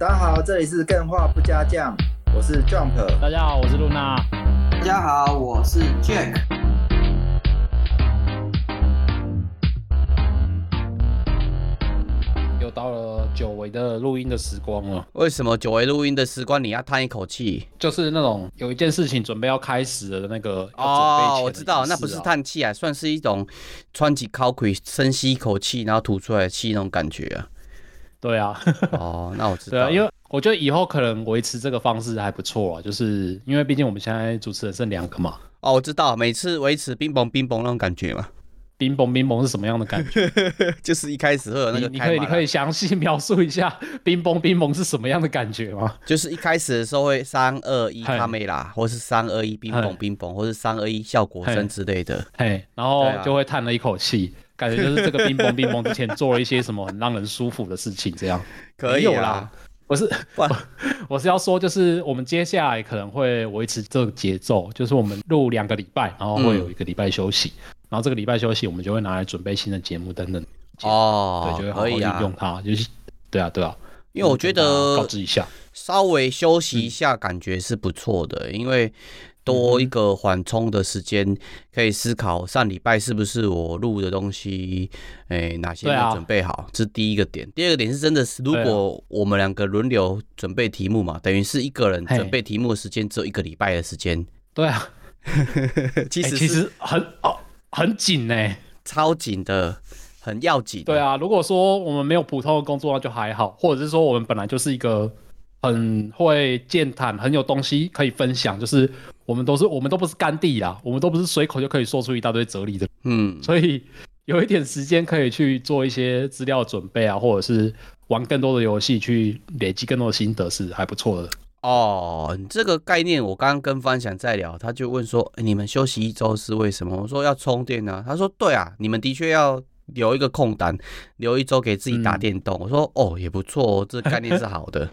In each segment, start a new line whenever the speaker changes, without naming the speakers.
大家好，这里是更画不加酱，我是 Jump。
大家好，我是露娜。
大家好，我是 Jack。
又到了久违的录音的时光了。
为什么久违录音的时光你要叹一口气？
就是那种有一件事情准备要开始的那个的
哦，我知道，那不是叹气啊，算是一种喘起、口气，深吸一口气，然后吐出来的气那种感觉啊。
对啊，
哦，那我知道。
对啊，因为我觉得以后可能维持这个方式还不错啊，就是因为毕竟我们现在主持人剩两个嘛。
哦，我知道，每次维持冰崩冰崩那种感觉嘛。
冰崩冰崩是什么样的感觉？
就是一开始会有那个你，
你可以你可以详细描述一下冰崩冰崩是什么样的感觉吗？
就是一开始的时候会三二一卡梅拉，或是三二一冰崩冰崩，或是三二一效果声之类的。
嘿，然后就会叹了一口气。感觉就是这个冰崩冰崩之前做了一些什么很让人舒服的事情，这样
可以啦。
我是我，我是要说，就是我们接下来可能会维持这个节奏，就是我们录两个礼拜，然后会有一个礼拜休息，嗯、然后这个礼拜休息我们就会拿来准备新的节目等等。哦，对，就会好好利用它，啊、就是对啊对啊，
因为我觉得
告知一下，
稍微休息一下感觉是不错的，嗯、因为。多一个缓冲的时间，可以思考上礼拜是不是我录的东西，哎、欸，哪些没有准备好，啊、这是第一个点。第二个点是真的是，如果我们两个轮流准备题目嘛，等于是一个人准备题目的时间只有一个礼拜的时间。
对啊，其实、欸、其实很哦很紧呢，
超紧的，很要紧。
对啊，如果说我们没有普通的工作，那就还好，或者是说我们本来就是一个。很会健谈，很有东西可以分享。就是我们都是，我们都不是干地啦，我们都不是随口就可以说出一大堆哲理的。嗯，所以有一点时间可以去做一些资料准备啊，或者是玩更多的游戏，去累积更多的心得是还不错的。
哦，这个概念我刚刚跟方翔在聊，他就问说：“欸，你们休息一周是为什么？”我说：“要充电啊。”他说：“对啊，你们的确要。”留一个空档，留一周给自己打电动。嗯、我说哦，也不错哦，这概念是好的。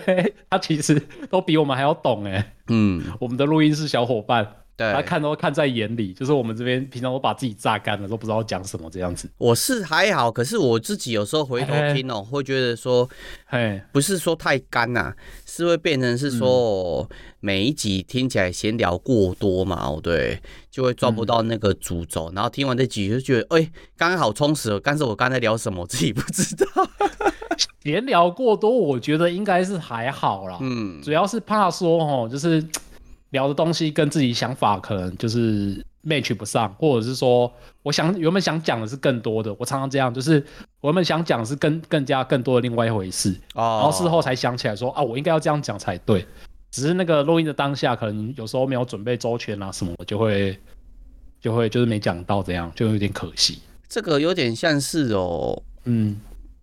他其实都比我们还要懂哎。嗯，我们的录音室小伙伴，对，他看都看在眼里。就是我们这边平常都把自己榨干了，都不知道讲什么这样子。
我是还好，可是我自己有时候回头听哦，会觉得说，哎，不是说太干呐、啊，是会变成是说。嗯每一集听起来闲聊过多嘛，哦对，就会抓不到那个主轴，嗯、然后听完这集就觉得，哎、欸，刚刚好充实了。但是我刚才聊什么，我自己不知道。
闲聊过多，我觉得应该是还好啦。嗯，主要是怕说，哦，就是聊的东西跟自己想法可能就是 match 不上，或者是说，我想原本想讲的是更多的。我常常这样，就是我原本想讲的是更更加更多的另外一回事，哦、然后事后才想起来说，啊，我应该要这样讲才对。只是那个录音的当下，可能有时候没有准备周全啊，什么就会就会就是没讲到，这样就有点可惜。
这个有点像是哦，嗯，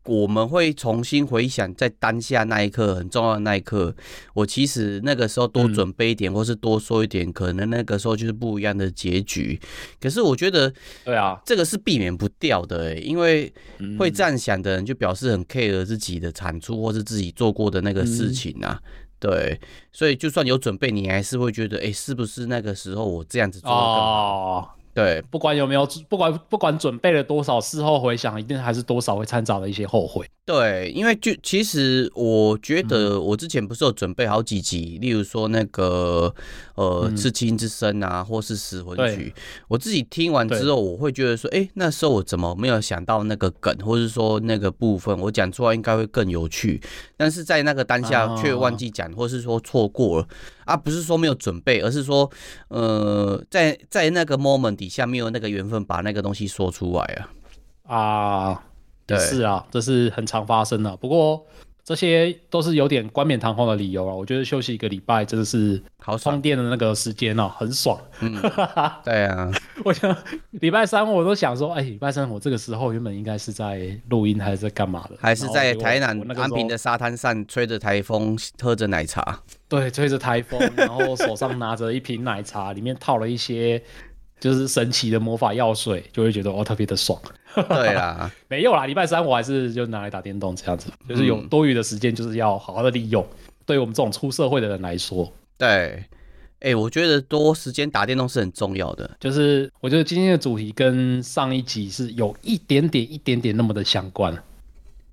我们会重新回想在当下那一刻很重要的那一刻，我其实那个时候多准备一点，嗯、或是多说一点，可能那个时候就是不一样的结局。可是我觉得，对啊，这个是避免不掉的，因为会这样想的人就表示很 care 自己的产出或是自己做过的那个事情啊。嗯对，所以就算有准备，你还是会觉得，哎，是不是那个时候我这样子做的更好？哦对，
不管有没有，不管不管准备了多少，事后回想，一定还是多少会掺杂了一些后悔。
对，因为就其实我觉得，我之前不是有准备好几集，嗯、例如说那个呃《刺青之声》啊，或是《死魂曲》，我自己听完之后，我会觉得说，哎，那时候我怎么没有想到那个梗，或是说那个部分，我讲出来应该会更有趣，但是在那个当下却忘记讲，或是说错过了。啊，不是说没有准备，而是说，呃，在在那个 moment 底下没有那个缘分把那个东西说出来啊。
啊，对，是啊，这是很常发生的。不过。这些都是有点冠冕堂皇的理由啊！我觉得休息一个礼拜真的是好充电的那个时间哦，很爽。嗯，
对啊，
我想礼拜三我都想说，哎，礼拜三我这个时候原本应该是在录音还是在干嘛的？
还是在台南安平的沙滩上吹着台风，喝着奶茶。
对，吹着台风，然后手上拿着一瓶奶茶，里面套了一些。就是神奇的魔法药水，就会觉得哦特别的爽。
对啦，
没有啦，礼拜三我还是就拿来打电动这样子，就是有多余的时间，就是要好好的利用。嗯、对于我们这种出社会的人来说，
对，哎、欸，我觉得多时间打电动是很重要的。
就是我觉得今天的主题跟上一集是有一点点、一点点那么的相关。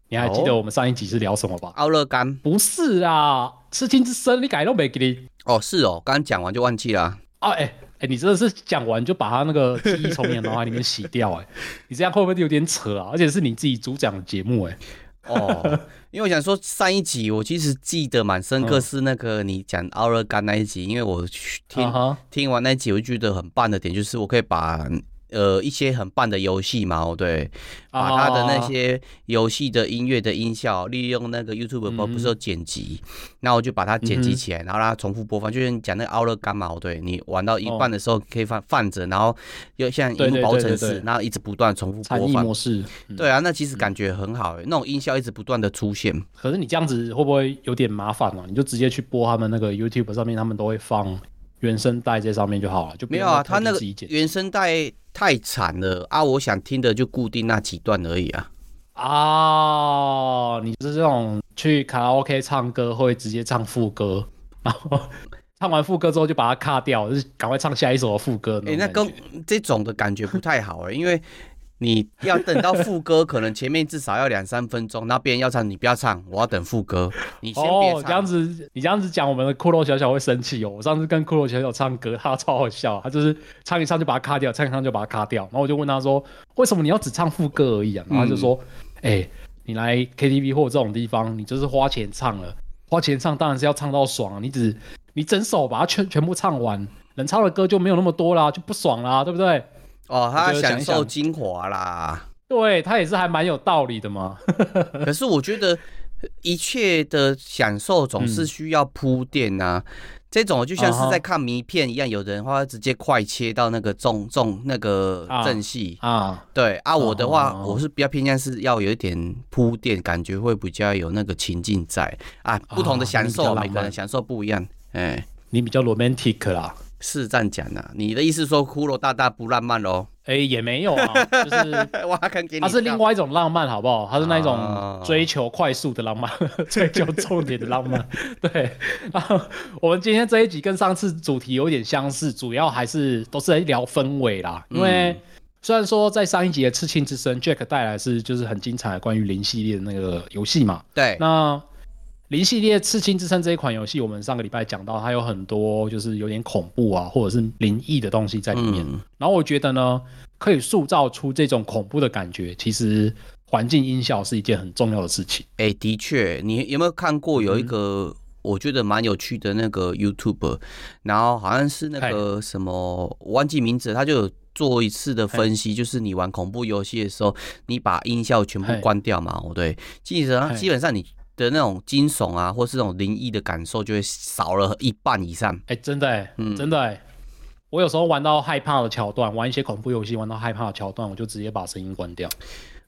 你还记得我们上一集是聊什么吧？
奥勒冈
不是啊，赤青之森你改都没给你。
哦，是哦，刚刚讲完就忘记了。啊，
哎、欸、哎、欸，你真的是讲完就把他那个记忆从你的脑海里面洗掉？哎，你这样会不会有点扯啊？而且是你自己主讲的节目？哎，
哦，因为我想说上一集我其实记得蛮深刻，是那个你讲奥勒冈那一集，因为我听、uh-huh. 听完那一集，我觉得很棒的点就是我可以把。呃，一些很棒的游戏嘛，对，把他的那些游戏的音乐的音效，利用那个 YouTube 不是有剪辑，那、嗯、我就把它剪辑起来，然后让它重复播放，就像你讲那个奥勒冈嘛，对，你玩到一半的时候可以放放着，然后又像一幕保护程式，然后一直不断重复播放。
模式，
对啊，那其实感觉很好，那种音效一直不断的出现。
可是你这样子会不会有点麻烦啊？你就直接去播他们那个 YouTube 上面，他们都会放原声带在上面就好了，就
没有啊，他那个原声带。太惨了啊！我想听的就固定那几段而已啊。
啊，你是这种去卡拉 OK 唱歌会直接唱副歌，然 后唱完副歌之后就把它卡掉，就是赶快唱下一首的副歌。
哎，那跟这种的感觉不太好哎，因为。你要等到副歌，可能前面至少要两三分钟，那别人要唱，你不要唱，我要等副歌，你先别唱。
哦，这样子，你这样子讲，我们的骷髅小小会生气哦。我上次跟骷髅小小唱歌，他超好笑，他就是唱一唱就把它卡掉，唱一唱就把它卡掉。然后我就问他说，为什么你要只唱副歌而已啊？然后他就说，哎、嗯欸，你来 KTV 或者这种地方，你就是花钱唱了，花钱唱当然是要唱到爽，你只你整首把它全全部唱完，能唱的歌就没有那么多啦，就不爽啦，对不对？
哦，他享受精华啦，
对，他也是还蛮有道理的嘛。
可是我觉得一切的享受总是需要铺垫啊，嗯、这种就像是在看迷片一样，有的人话直接快切到那个重重那个正戏。啊，啊，对啊，我的话、哦、我是比较偏向是要有一点铺垫，感觉会比较有那个情境在。啊，不同的享受，每个人享受不一样，哎，
你比较 romantic 啦。
是这样讲的，你的意思说骷髅大大不浪漫喽？
哎、欸，也没有啊，就是它是另外一种浪漫，好不好？它是那种追求快速的浪漫，哦、追求重点的浪漫。对，然后我们今天这一集跟上次主题有点相似，主要还是都是在聊氛围啦。因为虽然说在上一集的《刺青之声》，Jack 带来是就是很精彩的关于零系列的那个游戏嘛。
对，
那。零系列《刺青之森》这一款游戏，我们上个礼拜讲到，它有很多就是有点恐怖啊，或者是灵异的东西在里面。嗯。然后我觉得呢，可以塑造出这种恐怖的感觉，其实环境音效是一件很重要的事情。
哎，的确，你有没有看过有一个我觉得蛮有趣的那个 YouTuber，然后好像是那个什么，我忘记名字，他就有做一次的分析，就是你玩恐怖游戏的时候，你把音效全部关掉嘛，对，基本上基本上你。的那种惊悚啊，或是那种灵异的感受，就会少了一半以上。
哎、欸，真的、欸，嗯，真的、欸，我有时候玩到害怕的桥段，玩一些恐怖游戏，玩到害怕的桥段，我就直接把声音关掉。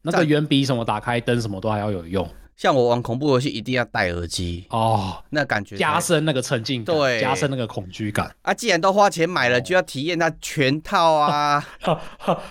那个远比什么打开灯什么都还要有用。
像我玩恐怖游戏一定要戴耳机哦，那感觉
加深那个沉浸感，对，加深那个恐惧感
啊！既然都花钱买了，就要体验它全套啊！
好，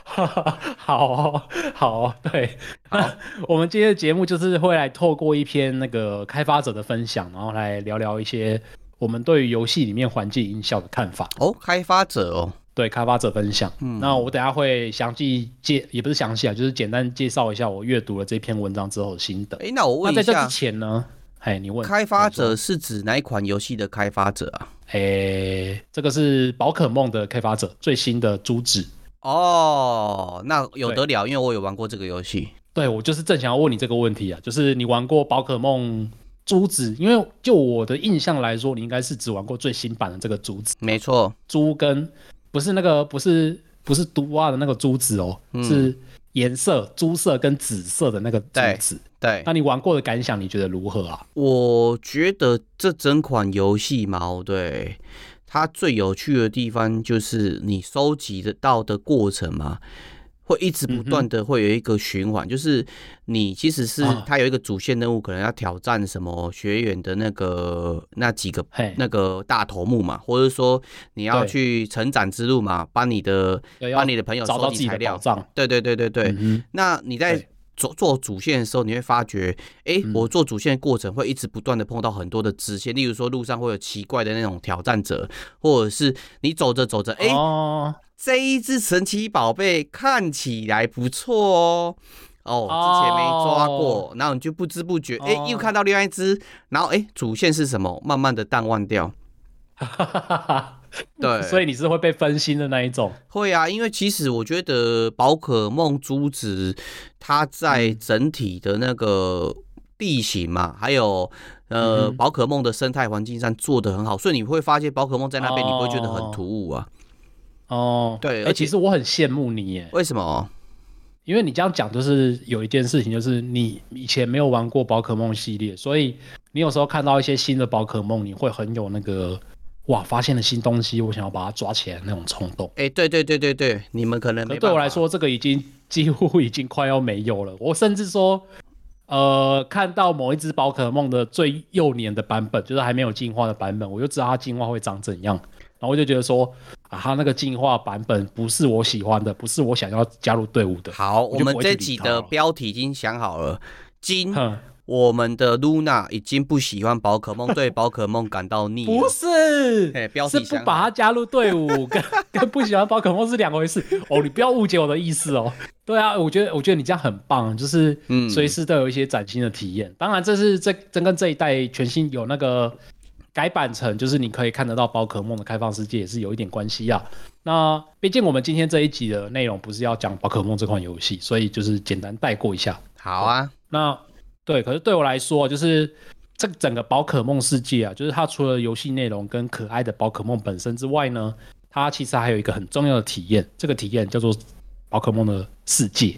好，好，对，好，我们今天的节目就是会来透过一篇那个开发者的分享，然后来聊聊一些我们对于游戏里面环境音效的看法
哦。开发者哦。
对开发者分享，嗯，那我等下会详细介，也不是详细啊，就是简单介绍一下我阅读了这篇文章之后的心得。
哎，那我问一下，
这之前呢，嘿，你问
开发者是指哪一款游戏的开发者啊？
哎，这个是宝可梦的开发者，最新的朱子。
哦，那有得了，因为我有玩过这个游戏。
对，我就是正想要问你这个问题啊，就是你玩过宝可梦珠子？因为就我的印象来说，你应该是只玩过最新版的这个珠子。
没错，
朱跟。不是那个，不是不是毒蛙的那个珠子哦，嗯、是颜色朱色跟紫色的那个珠子。
对，
那你玩过的感想，你觉得如何啊？
我觉得这整款游戏嘛，对，它最有趣的地方就是你收集得到的过程嘛。会一直不断的会有一个循环，嗯，就是你其实是它有一个主线任务，可能要挑战什么学员的那个那几个那个大头目嘛，或者说你要去成长之路嘛，帮你的帮你的朋友收集材料，对对对对对，嗯。那你在做做主线的时候，你会发觉，哎，欸，我做主线的过程会一直不断的碰到很多的支线，例如说路上会有奇怪的那种挑战者，或者是你走着走着，哎，欸。哦这一只神奇宝贝看起来不错哦，哦，之前没抓过，然后你就不知不觉，哎，又看到另外一只，然后哎，主线是什么？慢慢的淡忘掉。对，
所以你是会被分心的那一种。
会啊，因为其实我觉得宝可梦珠子，它在整体的那个地形嘛，还有呃宝可梦的生态环境上做的很好，所以你会发现宝可梦在那边，你不会觉得很突兀啊。
哦，
对，
而且其实我很羡慕你耶。
为什么？
因为你这样讲，就是有一件事情，就是你以前没有玩过宝可梦系列，所以你有时候看到一些新的宝可梦，你会很有那个。哇！发现了新东西，我想要把它抓起来那种冲动。
哎、欸，对对对对对，你们可能没。
对我来说，这个已经几乎已经快要没有了。我甚至说，呃，看到某一只宝可梦的最幼年的版本，就是还没有进化的版本，我就知道它进化会长怎样。然后我就觉得说，啊，他那个进化版本不是我喜欢的，不是我想要加入队伍的。
好，我，我们这集的标题已经想好了，金。我们的露娜已经不喜欢宝可梦，对宝可梦感到腻。
不是，
标题
是不把它加入队伍，跟 跟不喜欢宝可梦是两回事。哦，你不要误解我的意思哦。对啊，我觉得我觉得你这样很棒，就是随时都有一些崭新的体验。嗯、当然，这是这这跟这一代全新有那个改版成，就是你可以看得到宝可梦的开放世界，也是有一点关系啊。那毕竟我们今天这一集的内容不是要讲宝可梦这款游戏，所以就是简单带过一下。
好啊，
那。对，可是对我来说，就是这整个宝可梦世界啊，就是它除了游戏内容跟可爱的宝可梦本身之外呢，它其实还有一个很重要的体验，这个体验叫做宝可梦的世界。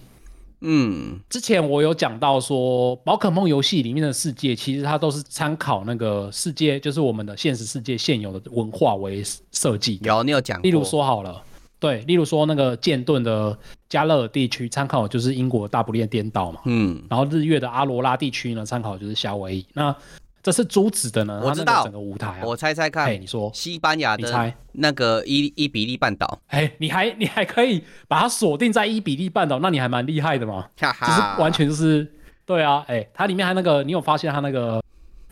嗯，之
前我有讲到说，宝可梦游戏里面的世界，其实它都是参考那个世界，就是我们的现实世界现有的文化为设计。
有，你有讲过。
例如说好了。对，例如说那个剑盾的加勒尔地区，参考就是英国大不列颠岛嘛。嗯。然后日月的阿罗拉地区呢，参考就是夏威夷。那这是朱子的呢？
我知道。
整个舞台、啊，
我猜猜看。
你说。西
班牙的。你猜。那个伊伊比利半岛。
哎，你还 你还可以把它锁定在伊比利半岛，那你还蛮厉害的嘛。哈哈。就是完全就是，对啊，哎，它里面还那个，你有发现它那个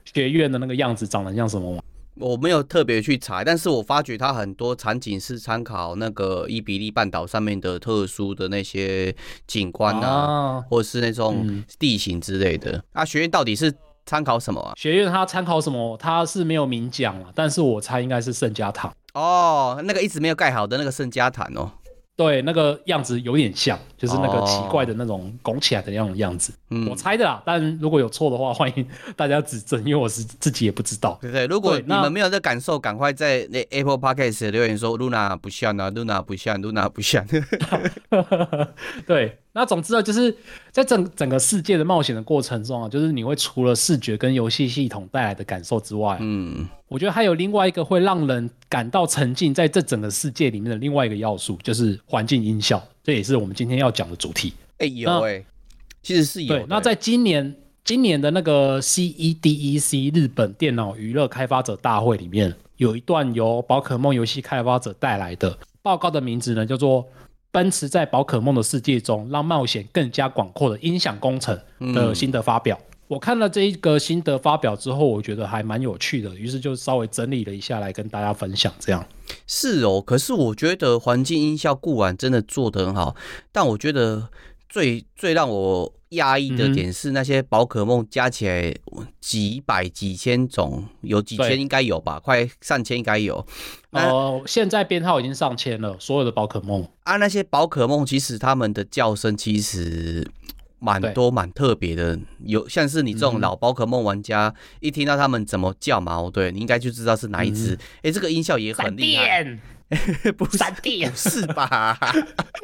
学院的那个样子长得像什么吗？
我没有特别去查，但是我发觉它很多场景是参考那个伊比利半岛上面的特殊的那些景观啊，啊或者是那种地形之类的。嗯、啊，学院到底是参考什么啊？
学院它参考什么？它是没有明讲啊，但是我猜应该是圣家堂。
哦，那个一直没有盖好的那个圣家堂哦。
对，那个样子有点像，就是那个奇怪的那种拱起来的那种样子，哦、我猜的啦。但如果有错的话，欢迎大家指正，因为我是自己也不知道。
对对，如果你们没有这感受，赶快在那 Apple Podcast 留言说露娜不像啊，露娜不像，露娜不像。
对。那总之呢，就是在整整个世界的冒险的过程中啊，就是你会除了视觉跟游戏系统带来的感受之外，嗯，我觉得还有另外一个会让人感到沉浸在这整个世界里面的另外一个要素，就是环境音效。这也是我们今天要讲的主题。
哎、欸，有哎、欸，其实是有。
对，那在今年今年的那个 CEDEC 日本电脑娱乐开发者大会里面，有一段由宝可梦游戏开发者带来的报告的名字呢，叫做。奔驰在宝可梦的世界中，让冒险更加广阔的音响工程的心得发表。嗯、我看了这一个心得发表之后，我觉得还蛮有趣的，于是就稍微整理了一下来跟大家分享。这样
是哦，可是我觉得环境音效固然真的做得很好，但我觉得最最让我压抑的点是那些宝可梦加起来几百几千种，有几千应该有吧，快上千应该有。
哦，现在编号已经上千了，所有的宝可梦。
啊，那些宝可梦其实他们的叫声其实蛮多蛮特别的，有像是你这种老宝可梦玩家，一听到他们怎么叫嘛，哦对，你应该就知道是哪一只。哎，这个音效也很厉害。
不是闪电，
是吧？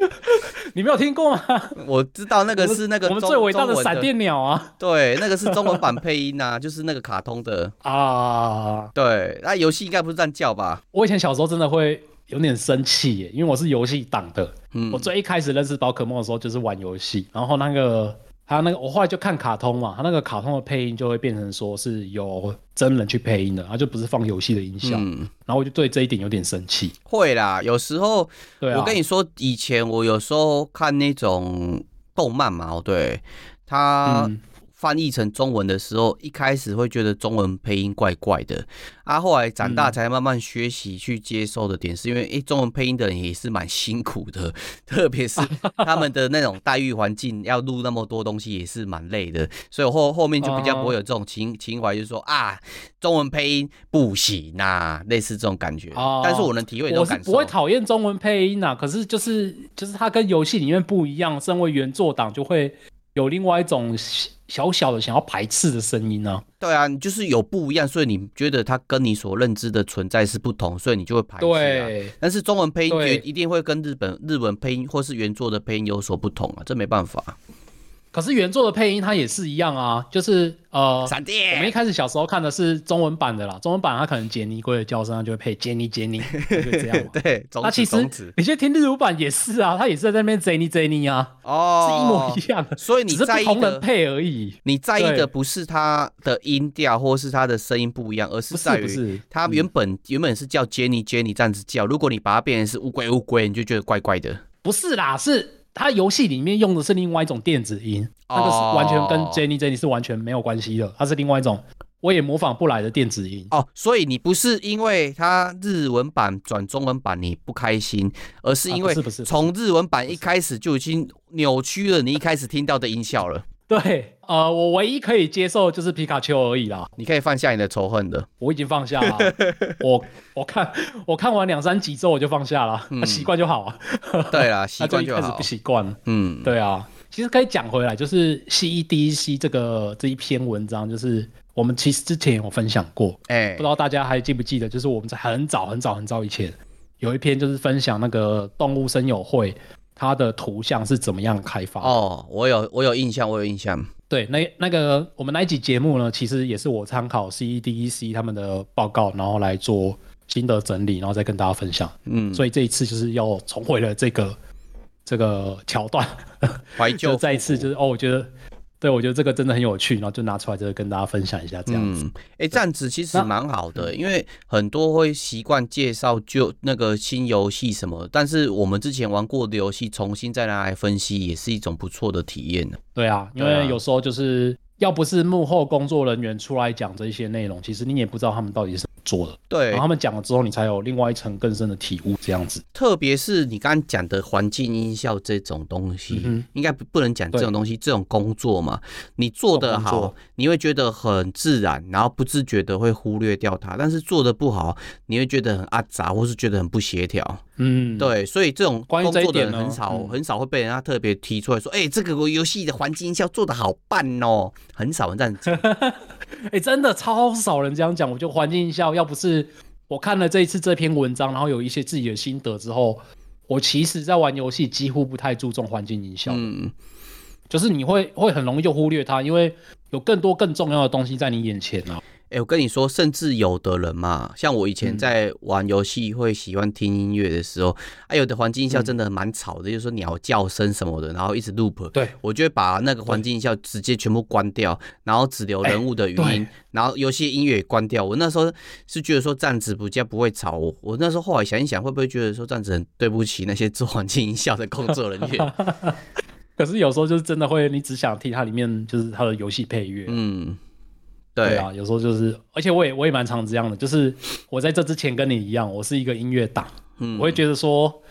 你没有听过吗？
我知道那个是那个
我们最伟大的闪电鸟啊！
对，那个是中文版配音呐，就是那个卡通的啊。对，那游戏应该不是这样叫吧？
我以前小时候真的会有点生气耶，因为我是游戏党的。嗯，我最一开始认识宝可梦的时候就是玩游戏，然后那个。还有那个，我后来就看卡通嘛，他那个卡通的配音就会变成说是有真人去配音的，他就不是放游戏的音效。嗯，然后我就对这一点有点生气。
会啦，有时候，对啊，我跟你说，以前我有时候看那种动漫嘛，对，他翻译成中文的时候，一开始会觉得中文配音怪怪的，啊，后来长大才慢慢学习去接受的点，是因为诶、欸，中文配音的人也是蛮辛苦的，特别是 他们的那种待遇环境，要录那么多东西也是蛮累的，所以后后面就比较不会有这种情情怀，就是说啊，中文配音不行啊，类似这种感觉。但是我能体会，
我是不会讨厌中文配音啊，可是就是就是它跟游戏里面不一样，身为原作党就会。有另外一种小小的想要排斥的声音呢、啊？
对啊，你就是有不一样，所以你觉得它跟你所认知的存在是不同，所以你就会排斥、啊。对，但是中文配音一定会跟日本日文配音或是原作的配音有所不同啊，这没办法。
可是原作的配音它也是一样啊，就是呃，
闪电。
我们一开始小时候看的是中文版的啦，中文版它可能杰尼龟的叫声，它就会配杰尼杰尼，就这样。
对，
那其实你去听日语版也是啊，它也是在那边杰尼杰尼啊，哦，是一模一样的。
所以你在意的
配而已，
你在意的不是它的音调或是它的声音不一样，而是在于它原本、嗯、原本是叫杰尼杰尼这样子叫，如果你把它变成是乌龟乌龟，你就觉得怪怪的。
不是啦，是。它游戏里面用的是另外一种电子音，那个是完全跟 Jenny Jenny 是完全没有关系的，它是另外一种我也模仿不来的电子音。
哦，所以你不是因为它日文版转中文版你不开心，而是因为从日文版一开始就已经扭曲了你一开始听到的音效了。
对，呃，我唯一可以接受就是皮卡丘而已啦。
你可以放下你的仇恨的，
我已经放下了。我我看我看完两三集之后我就放下了，习惯、嗯、就好啊。
对啊，习惯就好。
开始不习惯。嗯，对啊。其实可以讲回来，就是 CEDC 这个这一篇文章，就是我们其实之前有分享过。哎、欸，不知道大家还记不记得，就是我们在很早很早很早以前有一篇，就是分享那个动物声友会。它的图像是怎么样开发？
哦，我有我有印象，我有印象。
对，那那个我们那一集节目呢，其实也是我参考 CEDC 他们的报告，然后来做新的整理，然后再跟大家分享。嗯，所以这一次就是要重回了这个这个桥段，怀旧，就再一次就是哦，我觉得。对，我觉得这个真的很有趣，然后就拿出来，这个跟大家分享一下这样子。
哎、嗯，这样子其实蛮好的，因为很多会习惯介绍就那个新游戏什么，但是我们之前玩过的游戏，重新再拿来分析，也是一种不错的体验呢。
对啊，因为有时候就是要不是幕后工作人员出来讲这些内容，其实你也不知道他们到底是。做的对，然后他们讲了之后，你才有另外一层更深的体悟，这样子。
特别是你刚刚讲的环境音效这种东西，嗯、应该不不能讲这种东西，这种工作嘛，你做得好，你会觉得很自然，然后不自觉的会忽略掉它；但是做得不好，你会觉得很阿杂，或是觉得很不协调。嗯，对，所以这种工作的人很少，嗯、很少会被人家特别提出来说，哎、欸，这个游戏的环境音效做的好棒哦，很少人这样子。
哎、欸，真的超少人这样讲。我觉得环境音效，要不是我看了这一次这篇文章，然后有一些自己的心得之后，我其实在玩游戏几乎不太注重环境音效。嗯，就是你会会很容易就忽略它，因为有更多更重要的东西在你眼前啊。
哎、欸，我跟你说，甚至有的人嘛，像我以前在玩游戏会喜欢听音乐的时候，嗯、啊，有的环境音效真的蛮吵的，嗯、就是说鸟叫声什么的，然后一直 loop。对，我就会把那个环境音效直接全部关掉，然后只留人物的语音，欸、然后游戏音乐也关掉。我那时候是觉得说这样子比较不会吵我。我那时候后来想一想，会不会觉得说这样子很对不起那些做环境音效的工作人员？
可是有时候就是真的会，你只想听它里面就是它的游戏配乐。嗯。对，啊，有时候就是，而且我也我也蛮常这样的，就是我在这之前跟你一样，我是一个音乐党，嗯，我会觉得说，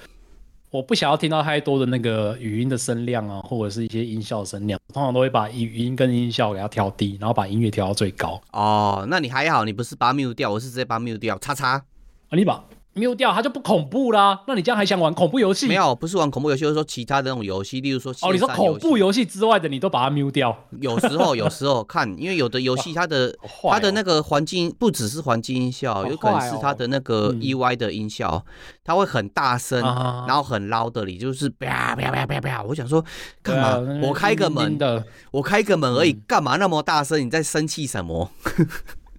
我不想要听到太多的那个语音的声量啊，或者是一些音效声量，通常都会把语音跟音效给它调低，然后把音乐调到最高。
哦，那你还好，你不是把它 mute 掉，我是直接把它 mute 掉，叉叉，啊，
你把。Mute 掉它就不恐怖啦，那你这样还想玩恐怖游戏？
没有，不是玩恐怖游戏，就是说其他的那种游戏，例如说
哦，你说恐怖游戏之外的，你都把它 mute 掉？
有时候，有时候看，因为有的游戏它的、哦、它的那个环境不只是环境音效，哦、有可能是它的那个 EY 的音效，哦嗯、它会很大声，然后很 loud 的，里就是啪啪啪啪啪。我想说，干嘛？啊、我开个门的，我开个门而已，干嘛那么大声？你在生气什么？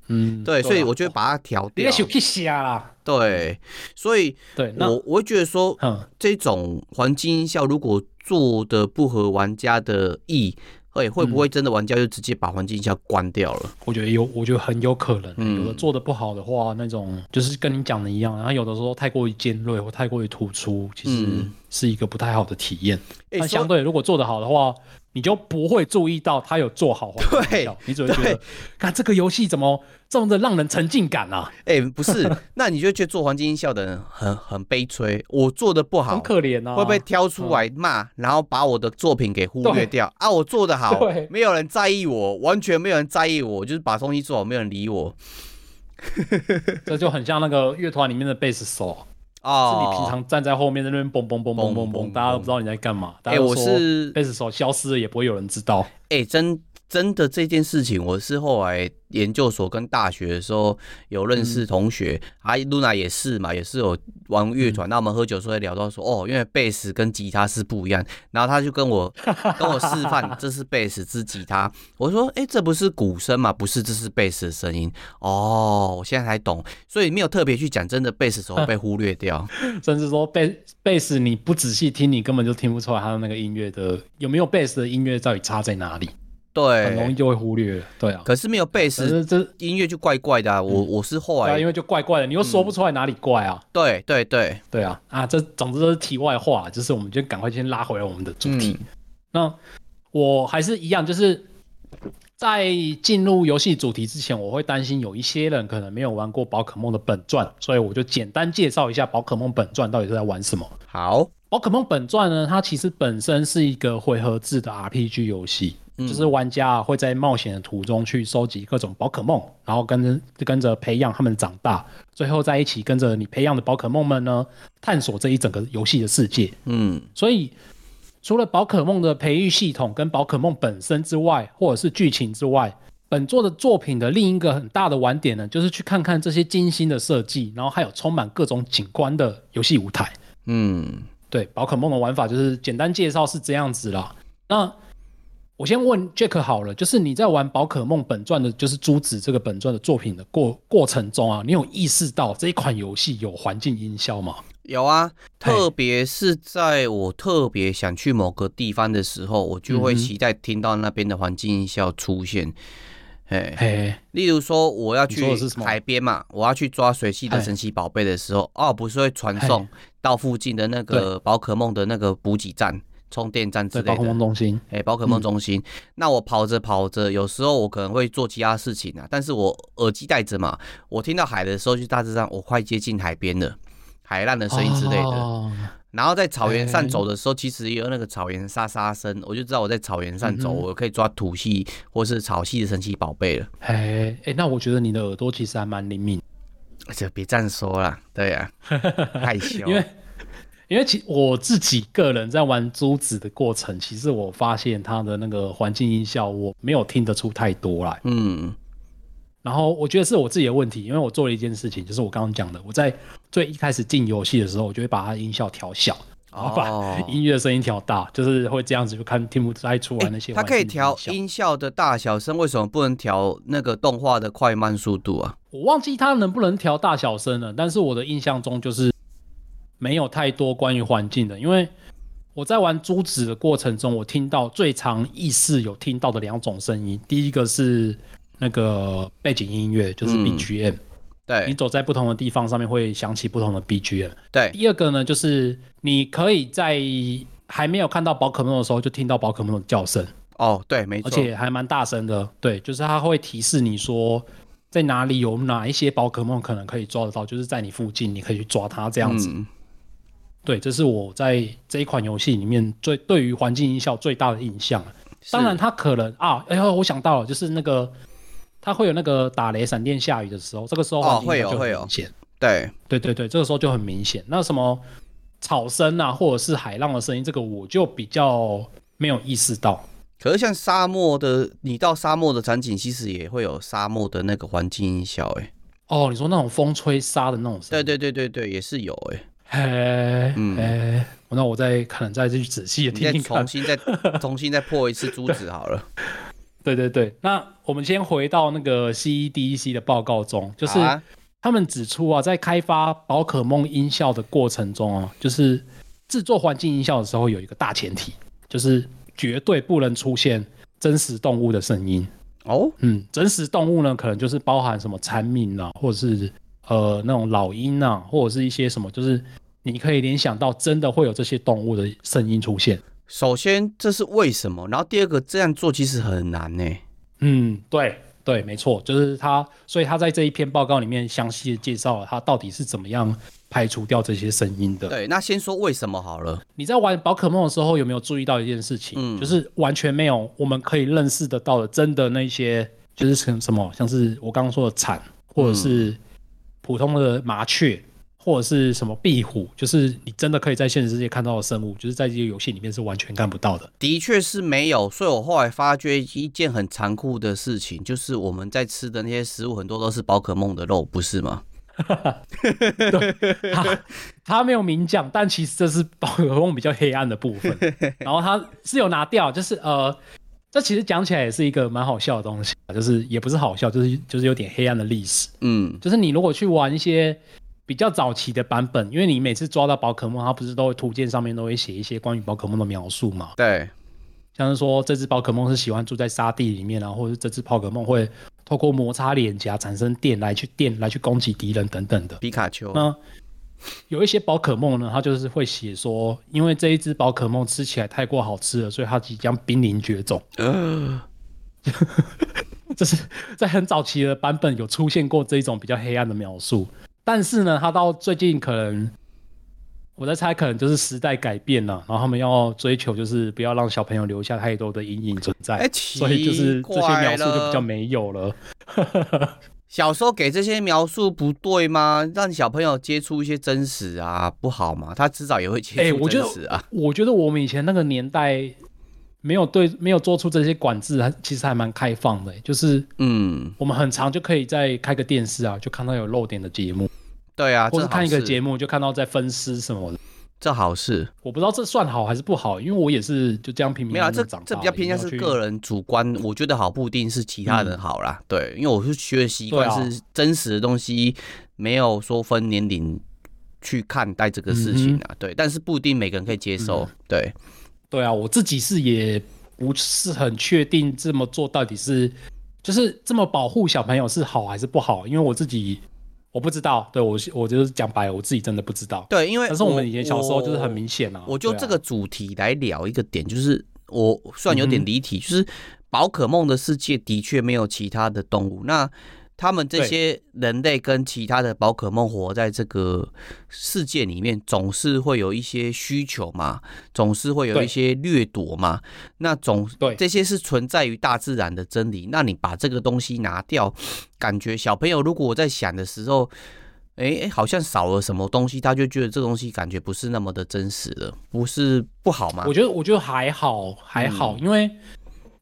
嗯，对，所以我就会把它调掉。别去瞎啦。对，所以对，我我会觉得说，这种环境音效如果做的不合玩家的意，会会不会真的玩家就直接把环境音效关掉了？
我觉得有，我觉得很有可能。有的做的不好的话，那种就是跟你讲的一样，然后有的时候太过于尖锐或太过于突出，其实是一个不太好的体验。那相对如果做的好的话。你就不会注意到他有做好环境音效，你只会觉得，看这个游戏怎么这么的让人沉浸感啊？
哎、欸，不是，那你就觉得做环境音效的人很很悲催，我做的不好，
很可怜啊，
会被挑出来骂、嗯，然后把我的作品给忽略掉啊？我做的好，没有人在意我，完全没有人在意我，就是把东西做好，没有人理我，
这就很像那个乐团里面的贝斯手。哦，是你平常站在后面在那边嘣嘣嘣嘣嘣嘣，大家都不知道你在干嘛。哎、欸，
我是
贝斯手消失了也不会有人知道。
哎、欸，真。真的这件事情，我是后来研究所跟大学的时候有认识同学，阿、嗯、露娜也是嘛，也是有玩乐团。那、嗯、我们喝酒时候聊到说，哦，因为贝斯跟吉他是不一样。然后他就跟我 跟我示范，这是贝斯，这是吉他。我说，哎、欸，这不是鼓声嘛？不是，这是贝斯的声音。哦，我现在才懂。所以没有特别去讲，真的贝斯时候被忽略掉。
甚至说贝贝斯，你不仔细听，你根本就听不出来他的那个音乐的有没有贝斯的音乐到底差在哪里。
对，
很容易就会忽略。对啊，
可是没有贝斯，这音乐就怪怪的、啊。我我是后来，
因为就怪怪的，你又说不出来哪里怪啊。
嗯、对对对
对啊啊！这总之都是题外话，就是我们就赶快先拉回来我们的主题。嗯、那我还是一样，就是在进入游戏主题之前，我会担心有一些人可能没有玩过宝可梦的本传，所以我就简单介绍一下宝可梦本传到底是在玩什么。
好，
宝可梦本传呢，它其实本身是一个回合制的 RPG 游戏。就是玩家会在冒险的途中去收集各种宝可梦，然后跟着跟着培养他们长大，最后在一起跟着你培养的宝可梦们呢，探索这一整个游戏的世界。嗯，所以除了宝可梦的培育系统跟宝可梦本身之外，或者是剧情之外，本作的作品的另一个很大的玩点呢，就是去看看这些精心的设计，然后还有充满各种景观的游戏舞台。嗯，对，宝可梦的玩法就是简单介绍是这样子啦。那我先问 Jack 好了，就是你在玩宝可梦本传的，就是朱子这个本传的作品的过过程中啊，你有意识到这一款游戏有环境音效吗？
有啊，特别是在我特别想去某个地方的时候，我就会期待听到那边的环境音效出现。嘿，嘿，例如说我要去海边嘛，我要去抓水系的神奇宝贝的时候，哦，不是会传送到附近的那个宝可梦的那个补给站。充电站之类的，宝可梦中心，哎、欸，宝可梦中心。嗯、那我跑着跑着，有时候我可能会做其他事情啊，但是我耳机戴着嘛，我听到海的时候，就大致上我快接近海边了，海浪的声音之类的、哦。然后在草原上走的时候，其实也有那个草原沙沙声，我就知道我在草原上走，嗯、我可以抓土系或是草系的神奇宝贝了。
哎哎、欸，那我觉得你的耳朵其实还蛮灵敏。
就别这样说了，对呀、啊，害羞。
因为因为其我自己个人在玩珠子的过程，其实我发现它的那个环境音效我没有听得出太多来。嗯，然后我觉得是我自己的问题，因为我做了一件事情，就是我刚刚讲的，我在最一开始进游戏的时候，我就会把它音效调小，然后把 音乐声音调大，就是会这样子就看听不太出来那些。
它可以调音效的大小声，为什么不能调那个动画的快慢速度啊？
我忘记它能不能调大小声了，但是我的印象中就是。没有太多关于环境的，因为我在玩珠子的过程中，我听到最常意识有听到的两种声音，第一个是那个背景音乐，就是 BGM，嗯，对，你走在不同的地方上面会响起不同的 BGM，
对。
第二个呢，就是你可以在还没有看到宝可梦的时候就听到宝可梦的叫声，
哦，对，没错，
而且还蛮大声的，对，就是它会提示你说在哪里有哪一些宝可梦可能可以抓得到，就是在你附近，你可以去抓它这样子。嗯对，这是我在这一款游戏里面最对于环境音效最大的印象。当然，它可能啊，哎呦，我想到了，就是那个它会有那个打雷、闪电、下雨的时候，这个时候环境音效就很明显。
哦，对，
对对对，这个时候就很明显。那什么草声啊，或者是海浪的声音，这个我就比较没有意识到。
可是像沙漠的，你到沙漠的场景，其实也会有沙漠的那个环境音效。哎，哦，
你说那种风吹沙的那种声音？
对对对对对，也是有哎。
哎，嗯，哎，那我再可能再去仔细的听听看，
重新再重新再破一次珠子好了。
对对对，那我们先回到那个 CEDEC 的报告中，就是他们指出啊，在开发宝可梦音效的过程中啊，就是制作环境音效的时候有一个大前提，就是绝对不能出现真实动物的声音。哦，嗯，真实动物呢，可能就是包含什么蝉鸣啊，或者是。呃，那种老鹰啊，或者是一些什么，就是你可以联想到真的会有这些动物的声音出现。
首先这是为什么，然后第二个这样做其实很难呢。
嗯，对对，没错，就是他，所以他在这一篇报告里面详细的介绍了他到底是怎么样排除掉这些声音的。
对，那先说为什么好了。
你在玩宝可梦的时候有没有注意到一件事情？嗯，就是完全没有我们可以认识得到的真的那些，就是什什么，像是我刚刚说的蝉，或者是普通的麻雀。或者是什么壁虎，就是你真的可以在现实世界看到的生物，就是在这些游戏里面是完全看不到的。
的确是没有，所以我后来发觉一件很残酷的事情，就是我们在吃的那些食物很多都是宝可梦的肉，不是吗？
对，他他没有明讲，但其实这是宝可梦比较黑暗的部分。然后他是有拿掉，就是呃，这其实讲起来也是一个蛮好笑的东西，就是也不是好笑，就是就是有点黑暗的历史。嗯，就是你如果去玩一些。比较早期的版本，因为你每次抓到宝可梦，它不是都会图鉴上面都会写一些关于宝可梦的描述嘛？
对，
像是说这只宝可梦是喜欢住在沙地里面啊，或者是这只宝可梦会透过摩擦脸颊产生电来去电来去攻击敌人等等的。
皮卡丘。
那有一些宝可梦呢，它就是会写说，因为这一只宝可梦吃起来太过好吃了，所以它即将濒临绝种。呃，这是在很早期的版本有出现过这一种比较黑暗的描述。但是呢，它到最近可能，我在猜，可能就是时代改变了，然后他们要追求就是不要让小朋友留下太多的阴影存在，欸、所以就是这些描述就比较没有了。
小时候给这些描述不对吗？让小朋友接触一些真实啊，不好吗？他迟早也会接触真实啊。
欸、我觉得，我觉得我们以前那个年代没有对，没有做出这些管制，还其实还蛮开放的、欸。就是，嗯，我们很长就可以再开个电视啊，就看到有露点的节目。
对啊，
或是看一个节目就看到在分尸什么的，
这好事。
我不知道这算好还是不好，因为我也是就这样平平常常长大。没有、啊、这这比较偏向
是个人主观，我觉得好不一定是其他人好啦。嗯、对，因为我是学习惯是真实的东西，没有说分年龄去看待这个事情啊。嗯、对，但是不一定每个人可以接受。嗯、对，
对啊，我自己是也不是很确定这么做到底是就是这么保护小朋友是好还是不好，因为我自己。我不知道，对，我我就是讲白了，我自己真的不知道。
对，因为
但是我们以前小时候就是很明显啊。
我就这个主题来聊一个点，就是我算有点离题，就是宝可梦的世界的确没有其他的动物。那他们这些人类跟其他的宝可梦活在这个世界里面，总是会有一些需求嘛，总是会有一些掠夺嘛。那总对这些是存在于大自然的真理。那你把这个东西拿掉，感觉小朋友如果我在想的时候，哎哎，好像少了什么东西，他就觉得这东西感觉不是那么的真实了，不是不好吗？
我觉得我觉得还好还好，因为。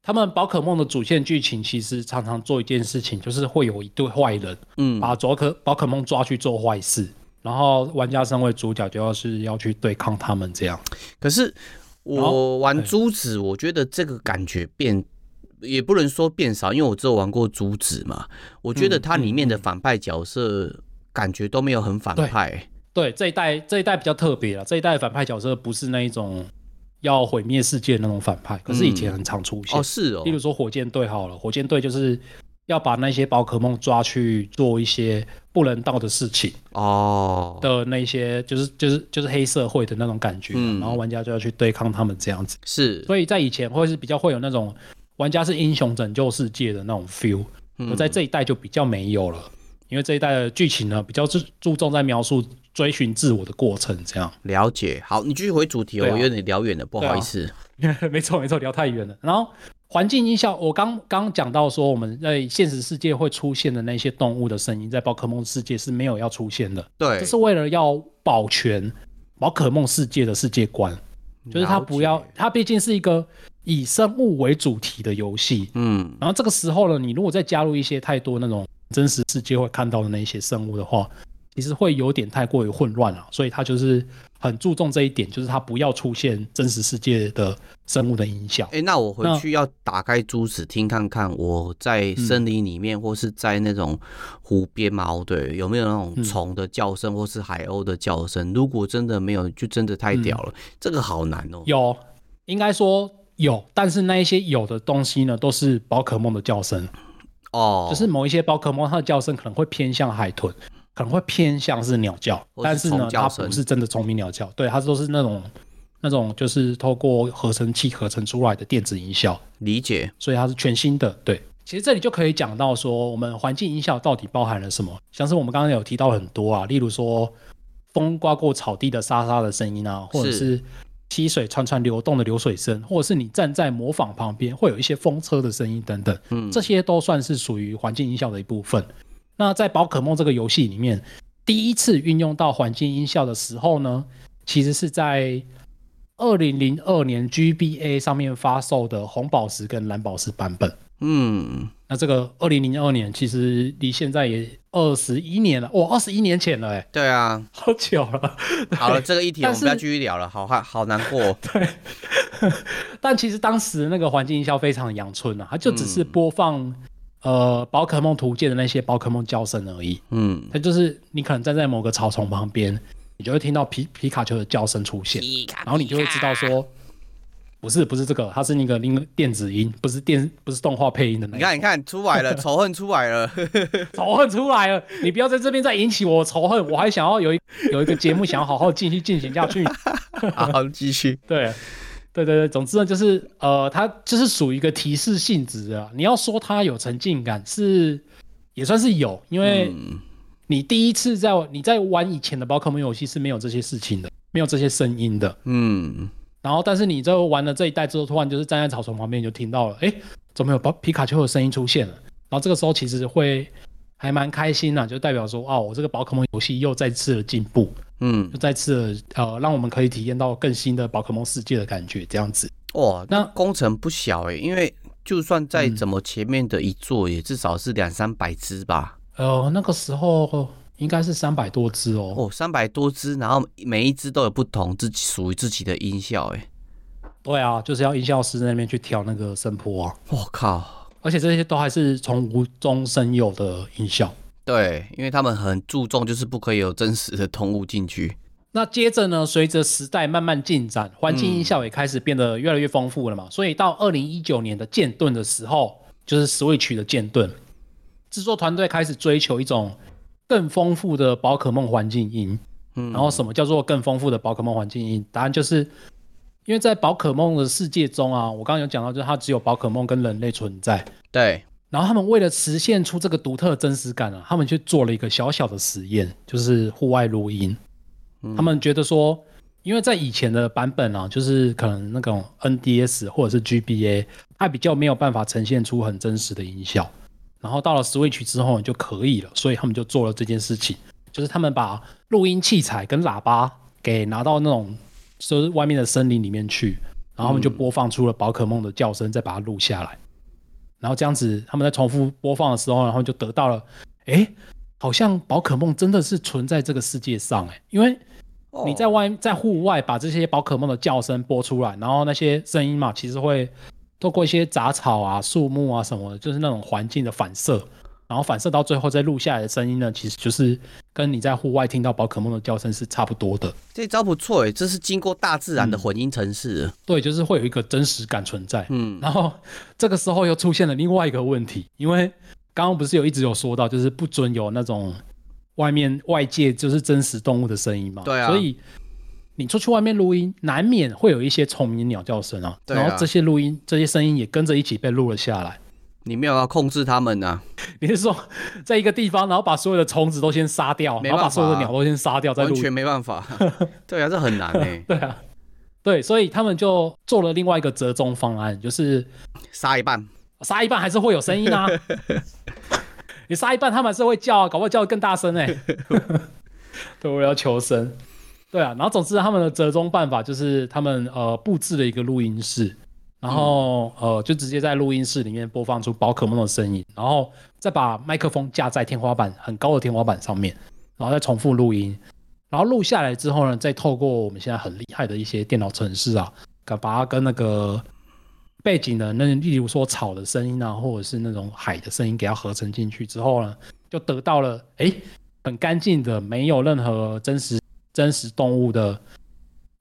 他们宝可梦的主线剧情其实常常做一件事情，就是会有一对坏人，嗯，把宝可宝可梦抓去做坏事，然后玩家身为主角就要是要去对抗他们这样。
可是我玩珠子，我觉得这个感觉变，也不能说变少，因为我只有玩过珠子嘛。我觉得它里面的反派角色感觉都没有很反派。嗯嗯嗯、
对，对，这一代这一代比较特别了，这一代的反派角色不是那一种。要毁灭世界的那种反派，可是以前很常出现。
嗯、哦，是哦。
例如说火箭队好了，火箭队就是要把那些宝可梦抓去做一些不人道的事情哦的那些，就是就是就是黑社会的那种感觉，嗯、然后玩家就要去对抗他们这样子。
是，
所以在以前会是比较会有那种玩家是英雄拯救世界的那种 feel，我、嗯、在这一代就比较没有了，因为这一代的剧情呢比较注注重在描述。追寻自我的过程，这样
了解。好，你继续回主题，我有点聊远了，不好意思。
没错，没错，聊太远了。然后环境音效，我刚刚讲到说，我们在现实世界会出现的那些动物的声音，在宝可梦世界是没有要出现的。
对，
这是为了要保全宝可梦世界的世界观，就是它不要，它毕竟是一个以生物为主题的游戏。嗯，然后这个时候呢，你如果再加入一些太多那种真实世界会看到的那些生物的话。其实会有点太过于混乱了，所以他就是很注重这一点，就是他不要出现真实世界的生物的音效。
哎，那我回去要打开珠子听看看，我在森林里面或是在那种湖边嘛，嗯、对，有没有那种虫的叫声或是海鸥的叫声？如果真的没有，就真的太屌了。嗯、这个好难哦。
有，应该说有，但是那一些有的东西呢，都是宝可梦的叫声哦，就是某一些宝可梦它的叫声可能会偏向海豚。可能会偏向是鸟叫，但是呢，它不是真的虫鸣鸟叫，对，它都是那种那种就是透过合成器合成出来的电子音效。
理解，
所以它是全新的。对，其实这里就可以讲到说，我们环境音效到底包含了什么？像是我们刚刚有提到很多啊，例如说风刮过草地的沙沙的声音啊，或者是溪水潺潺流动的流水声，或者是你站在磨坊旁边会有一些风车的声音等等，嗯，这些都算是属于环境音效的一部分。那在宝可梦这个游戏里面，第一次运用到环境音效的时候呢，其实是在。二零零二年 GBA 上面发售的红宝石跟蓝宝石版本，
嗯，
那这个二零零二年其实离现在也二十一年了，哇，二十一年前了，哎，
对啊，
好久了。
好了，这个议题我们不要继续聊了，好好好难过。
对，但其实当时那个环境音效非常阳春啊，它就只是播放、嗯、呃宝可梦图鉴的那些宝可梦叫声而已，
嗯，
它就是你可能站在某个草丛旁边。你就会听到皮皮卡丘的叫声出现，然后你就会知道说，不是不是这个，它是那个另电子音，不是电不是动画配音的那个。
你看你看出来了，仇恨出来了，
仇恨出来了，你不要在这边再引起我仇恨，我还想要有一有一个节目想要好好继续进行下去。
好，继续。
对对对对，总之呢，就是呃，它就是属于一个提示性质的。你要说它有沉浸感，是也算是有，因为。你第一次在你在玩以前的宝可梦游戏是没有这些事情的，没有这些声音的，
嗯。
然后，但是你在玩了这一代之后，突然就是站在草丛旁边，你就听到了，哎，怎么有宝皮卡丘的声音出现了？然后这个时候其实会还蛮开心的，就代表说，哦，我这个宝可梦游戏又再次的进步，
嗯，
就再次的呃，让我们可以体验到更新的宝可梦世界的感觉，这样子。
哇，那工程不小哎，因为就算再怎么前面的一座，也至少是两三百只吧。
呃，那个时候应该是三百多只哦。
哦，三百多只，然后每一只都有不同自己属于自己的音效，哎。
对啊，就是要音效师在那边去调那个声波啊。
我靠！
而且这些都还是从无中生有的音效。
对，因为他们很注重，就是不可以有真实的动物进去。
那接着呢，随着时代慢慢进展，环境音效也开始变得越来越丰富了嘛。嗯、所以到二零一九年的剑盾的时候，就是 Switch 的剑盾。制作团队开始追求一种更丰富的宝可梦环境音，嗯，然后什么叫做更丰富的宝可梦环境音？答案就是，因为在宝可梦的世界中啊，我刚刚有讲到，就是它只有宝可梦跟人类存在，
对。
然后他们为了实现出这个独特的真实感啊，他们去做了一个小小的实验，就是户外录音。他们觉得说，因为在以前的版本啊，就是可能那种 NDS 或者是 GBA，它比较没有办法呈现出很真实的音效。然后到了 Switch 之后就可以了，所以他们就做了这件事情，就是他们把录音器材跟喇叭给拿到那种就是外面的森林里面去，然后他们就播放出了宝可梦的叫声，再把它录下来，然后这样子他们在重复播放的时候，然后就得到了，哎，好像宝可梦真的是存在这个世界上，哎，因为你在外在户外把这些宝可梦的叫声播出来，然后那些声音嘛，其实会。透过一些杂草啊、树木啊什么的，就是那种环境的反射，然后反射到最后再录下来的声音呢，其实就是跟你在户外听到宝可梦的叫声是差不多的。
这招不错诶，这是经过大自然的混音程式。嗯。
对，就是会有一个真实感存在。嗯，然后这个时候又出现了另外一个问题，因为刚刚不是有一直有说到，就是不准有那种外面外界就是真实动物的声音嘛。
对啊，
所以。你出去外面录音，难免会有一些虫鸣鸟叫声啊，然后这些录音、这些声音也跟着一起被录了下来。
你没有要控制他们呢？
你是说，在一个地方，然后把所有的虫子都先杀掉，然后把所有的鸟都先杀掉，再？
完全没办法。对啊，这很难哎。
对啊，对，所以他们就做了另外一个折中方案，就是
杀一半，
杀一半还是会有声音啊。你杀一半，他们还是会叫啊，搞不好叫得更大声哎。对，我要求生。对啊，然后总之他们的折中办法就是他们呃布置了一个录音室，然后、呃就直接在录音室里面播放出宝可梦的声音，然后再把麦克风架在天花板很高的天花板上面，然后再重复录音，然后录下来之后呢，再透过我们现在很厉害的一些电脑程式啊，把它跟那个背景的那例如说草的声音啊，或者是那种海的声音给它合成进去之后呢，就得到了哎很干净的，没有任何真实。真实动物的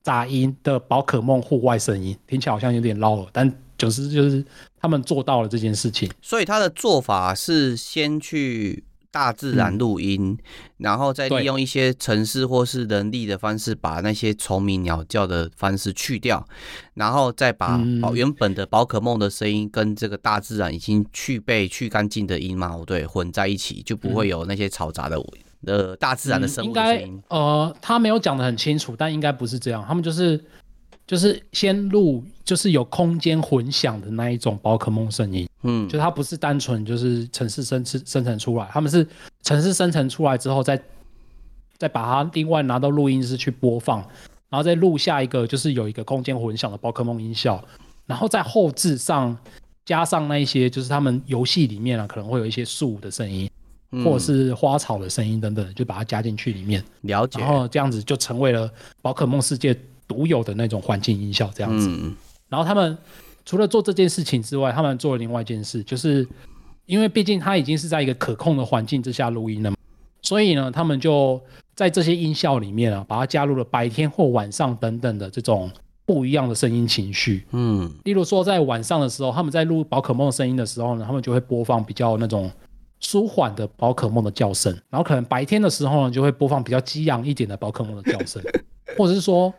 杂音的宝可梦户外声音，听起来好像有点绕耳，但就是就是他们做到了这件事情。
所以他的做法是先去大自然录音，嗯、然后再利用一些城市或是人力的方式，把那些虫鸣鸟叫的方式去掉，然后再把原本的宝可梦的声音跟这个大自然已经去被去干净的音嘛，对，混在一起，就不会有那些嘈杂的的大自然的生物的声音。
应该呃，他没有讲的很清楚，但应该不是这样，他们就是。就是先录，就是有空间混响的那一种宝可梦声音，嗯，就它不是单纯就是城市生生生成出来，他们是城市生成出来之后再再把它另外拿到录音室去播放，然后再录下一个就是有一个空间混响的宝可梦音效，然后在后置上加上那一些就是他们游戏里面啊可能会有一些树的声音，或者是花草的声音等等，就把它加进去里面，
了解，
然后这样子就成为了宝可梦世界。独有的那种环境音效这样子，嗯、然后他们除了做这件事情之外，他们做了另外一件事，就是因为毕竟他已经是在一个可控的环境之下录音了嘛，所以呢，他们就在这些音效里面啊，把它加入了白天或晚上等等的这种不一样的声音情绪。嗯，例如说在晚上的时候，他们在录宝可梦声音的时候呢，他们就会播放比较那种舒缓的宝可梦的叫声，然后可能白天的时候呢，就会播放比较激昂一点的宝可梦的叫声，或者是说。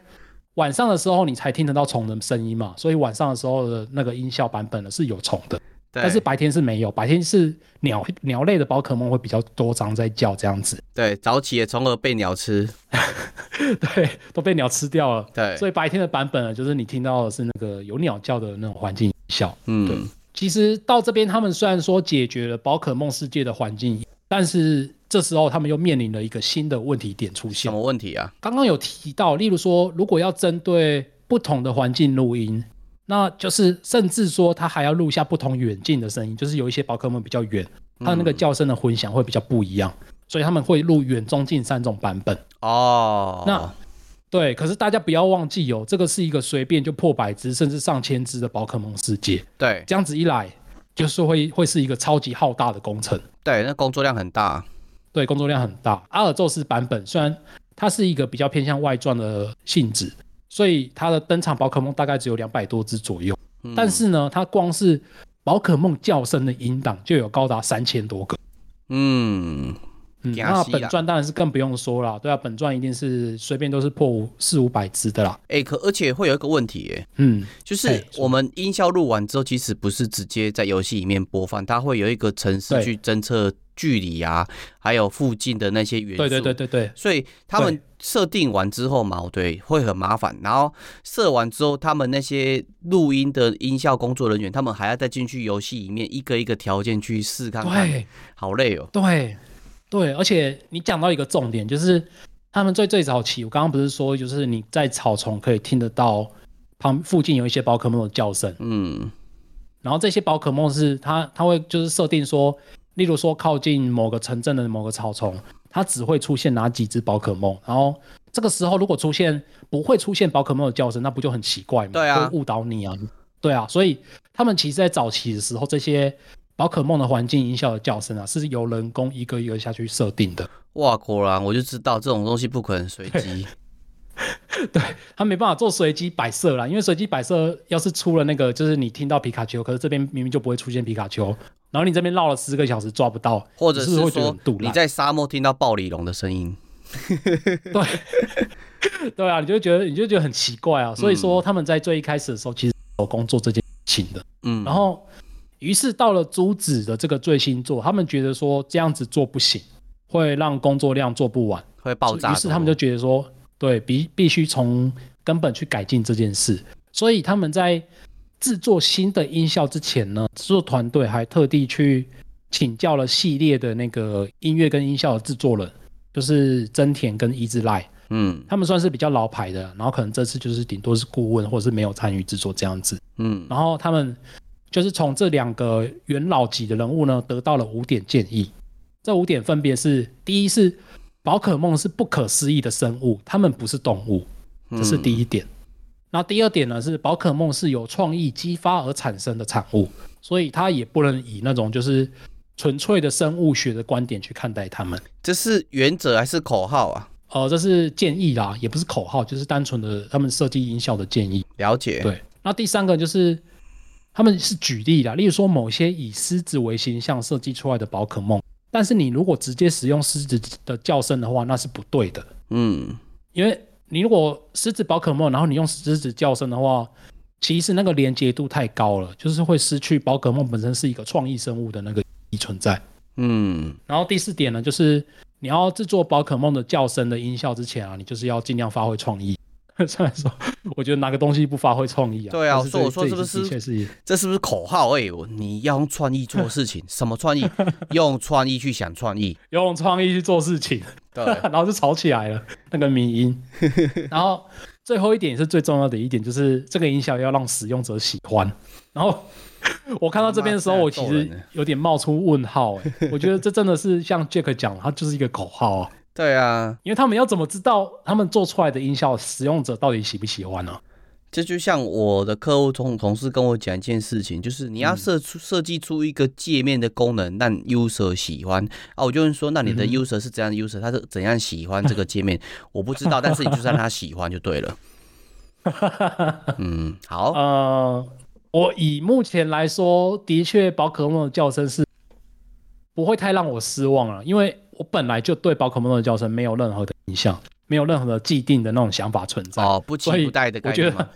晚上的时候你才听得到虫的声音嘛，所以晚上的时候的那个音效版本呢是有虫的，但是白天是没有，白天是鸟鸟类的宝可梦会比较多张在叫这样子。
对，早起的虫儿被鸟吃，
对，都被鸟吃掉了。
对，
所以白天的版本呢，就是你听到的是那个有鸟叫的那种环境音效。嗯，对。其实到这边，他们虽然说解决了宝可梦世界的环境，但是。这时候他们又面临了一个新的问题点出现。
什么问题啊？
刚刚有提到，例如说，如果要针对不同的环境录音，那就是甚至说他还要录下不同远近的声音，就是有一些宝可梦比较远，它的那个叫声的混响会比较不一样，嗯、所以他们会录远、中、近三种版本。哦，那对，可是大家不要忘记哦，这个是一个随便就破百只甚至上千只的宝可梦世界。
对，
这样子一来，就是会会是一个超级浩大的工程。
对，那工作量很大。
对，工作量很大。阿尔宙斯版本虽然它是一个比较偏向外传的性质，所以它的登场宝可梦大概只有两百多只左右，嗯、但是呢，它光是宝可梦叫声的音档就有高达三千多个。嗯。嗯，那本传当然是更不用说了，对啊，本传一定是随便都是破五四五百只的啦。
哎、欸，可而且会有一个问题、欸，哎，嗯，就是我们音效录完之后，其实不是直接在游戏里面播放，它会有一个程式去侦测距离啊，对还有附近的那些元素。
对对对对对。
所以他们设定完之后嘛，对，会很麻烦。然后设完之后，他们那些录音的音效工作人员，他们还要再进去游戏里面一个一个条件去试看看，对好累哦。
对。对，而且你讲到一个重点，就是他们最最早期，我刚刚不是说，就是你在草丛可以听得到旁附近有一些宝可梦的叫声，嗯，然后这些宝可梦是它它会就是设定说，例如说靠近某个城镇的某个草丛，它只会出现哪几只宝可梦，然后这个时候如果出现不会出现宝可梦的叫声，那不就很奇怪吗？
对啊，
会误导你啊，对啊，所以他们其实在早期的时候这些。宝可梦的环境音效的叫声啊，是由人工一个一个下去设定的。
哇，果然我就知道这种东西不可能随机。
对，他没办法做随机摆设啦，因为随机摆设要是出了那个，就是你听到皮卡丘，可是这边明明就不会出现皮卡丘，然后你这边绕了十个小时抓不到，
或者是说你在沙漠听到暴鲤龙的声音。
对，对啊，你就觉得你就觉得很奇怪啊。所以说他们在最一开始的时候，其实手工做这件事情的。嗯，然后。于是到了朱子的这个最新作，他们觉得说这样子做不行，会让工作量做不完，
会爆炸。
于是他们就觉得说，对，必必须从根本去改进这件事。所以他们在制作新的音效之前呢，制作团队还特地去请教了系列的那个音乐跟音效的制作人，就是真田跟伊之濑。嗯，他们算是比较老牌的，然后可能这次就是顶多是顾问，或者是没有参与制作这样子。嗯，然后他们。就是从这两个元老级的人物呢，得到了五点建议。这五点分别是：第一是宝可梦是不可思议的生物，它们不是动物，这是第一点。那、嗯、第二点呢是宝可梦是由创意激发而产生的产物，所以它也不能以那种就是纯粹的生物学的观点去看待它们。
这是原则还是口号啊？
呃，这是建议啦，也不是口号，就是单纯的他们设计音效的建议。
了解。
对。那第三个就是。他们是举例的，例如说某些以狮子为形象设计出来的宝可梦，但是你如果直接使用狮子的叫声的话，那是不对的。嗯，因为你如果狮子宝可梦，然后你用狮子叫声的话，其实那个连接度太高了，就是会失去宝可梦本身是一个创意生物的那个意存在。嗯，然后第四点呢，就是你要制作宝可梦的叫声的音效之前啊，你就是要尽量发挥创意。虽然说，我觉得拿个东西不发挥创意啊？
对啊，我说我说是不是？是这是不是口号？哎、欸，你要用创意做事情，什么创意？用创意去想创意，
用创意去做事情。对，然后就吵起来了，那个迷音。然后最后一点也是最重要的一点，就是这个音效要让使用者喜欢。然后我看到这边的时候，我其实有点冒出问号、欸。哎，我觉得这真的是像 Jack 讲，它就是一个口号啊。
对啊，
因为他们要怎么知道他们做出来的音效使用者到底喜不喜欢呢？
这就像我的客户同同事跟我讲一件事情，就是你要设出设计出一个界面的功能让 user 喜欢啊，我就问说，那你的 user 是怎样的 user？他是怎样喜欢这个界面？我不知道，但是你就让他喜欢就对了。嗯，好。
呃，我以目前来说，的确宝可梦的叫声是不会太让我失望了，因为。我本来就对宝可梦的叫声没有任何的印象，没有任何的既定的那种想法存在
哦，不期不待的感觉。我觉得，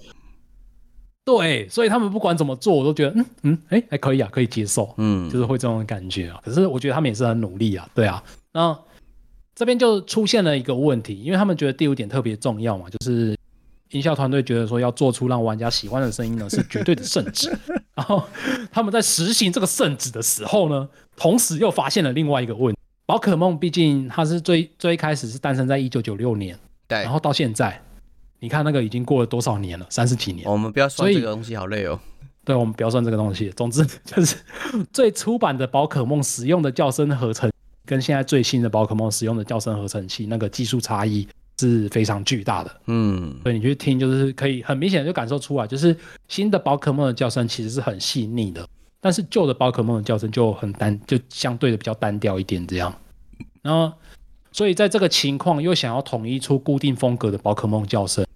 对，所以他们不管怎么做，我都觉得嗯嗯，哎、欸，还可以啊，可以接受，嗯，就是会这种感觉啊。可是我觉得他们也是很努力啊，对啊。那这边就出现了一个问题，因为他们觉得第五点特别重要嘛，就是音效团队觉得说要做出让玩家喜欢的声音呢，是绝对的圣旨。然后他们在实行这个圣旨的时候呢，同时又发现了另外一个问题。宝可梦毕竟它是最最开始是诞生在一九九六年，对，然后到现在，你看那个已经过了多少年了，三十几年。
我们不要算这个东西，好累哦。
对，我们不要算这个东西。总之就是最初版的宝可梦使用的叫声合成，跟现在最新的宝可梦使用的叫声合成器那个技术差异是非常巨大的。嗯，所以你去听，就是可以很明显的就感受出来，就是新的宝可梦的叫声其实是很细腻的。但是旧的宝可梦的叫声就很单，就相对的比较单调一点这样。然后，所以在这个情况又想要统一出固定风格的宝可梦叫声，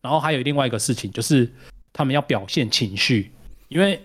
然后还有另外一个事情就是他们要表现情绪，因为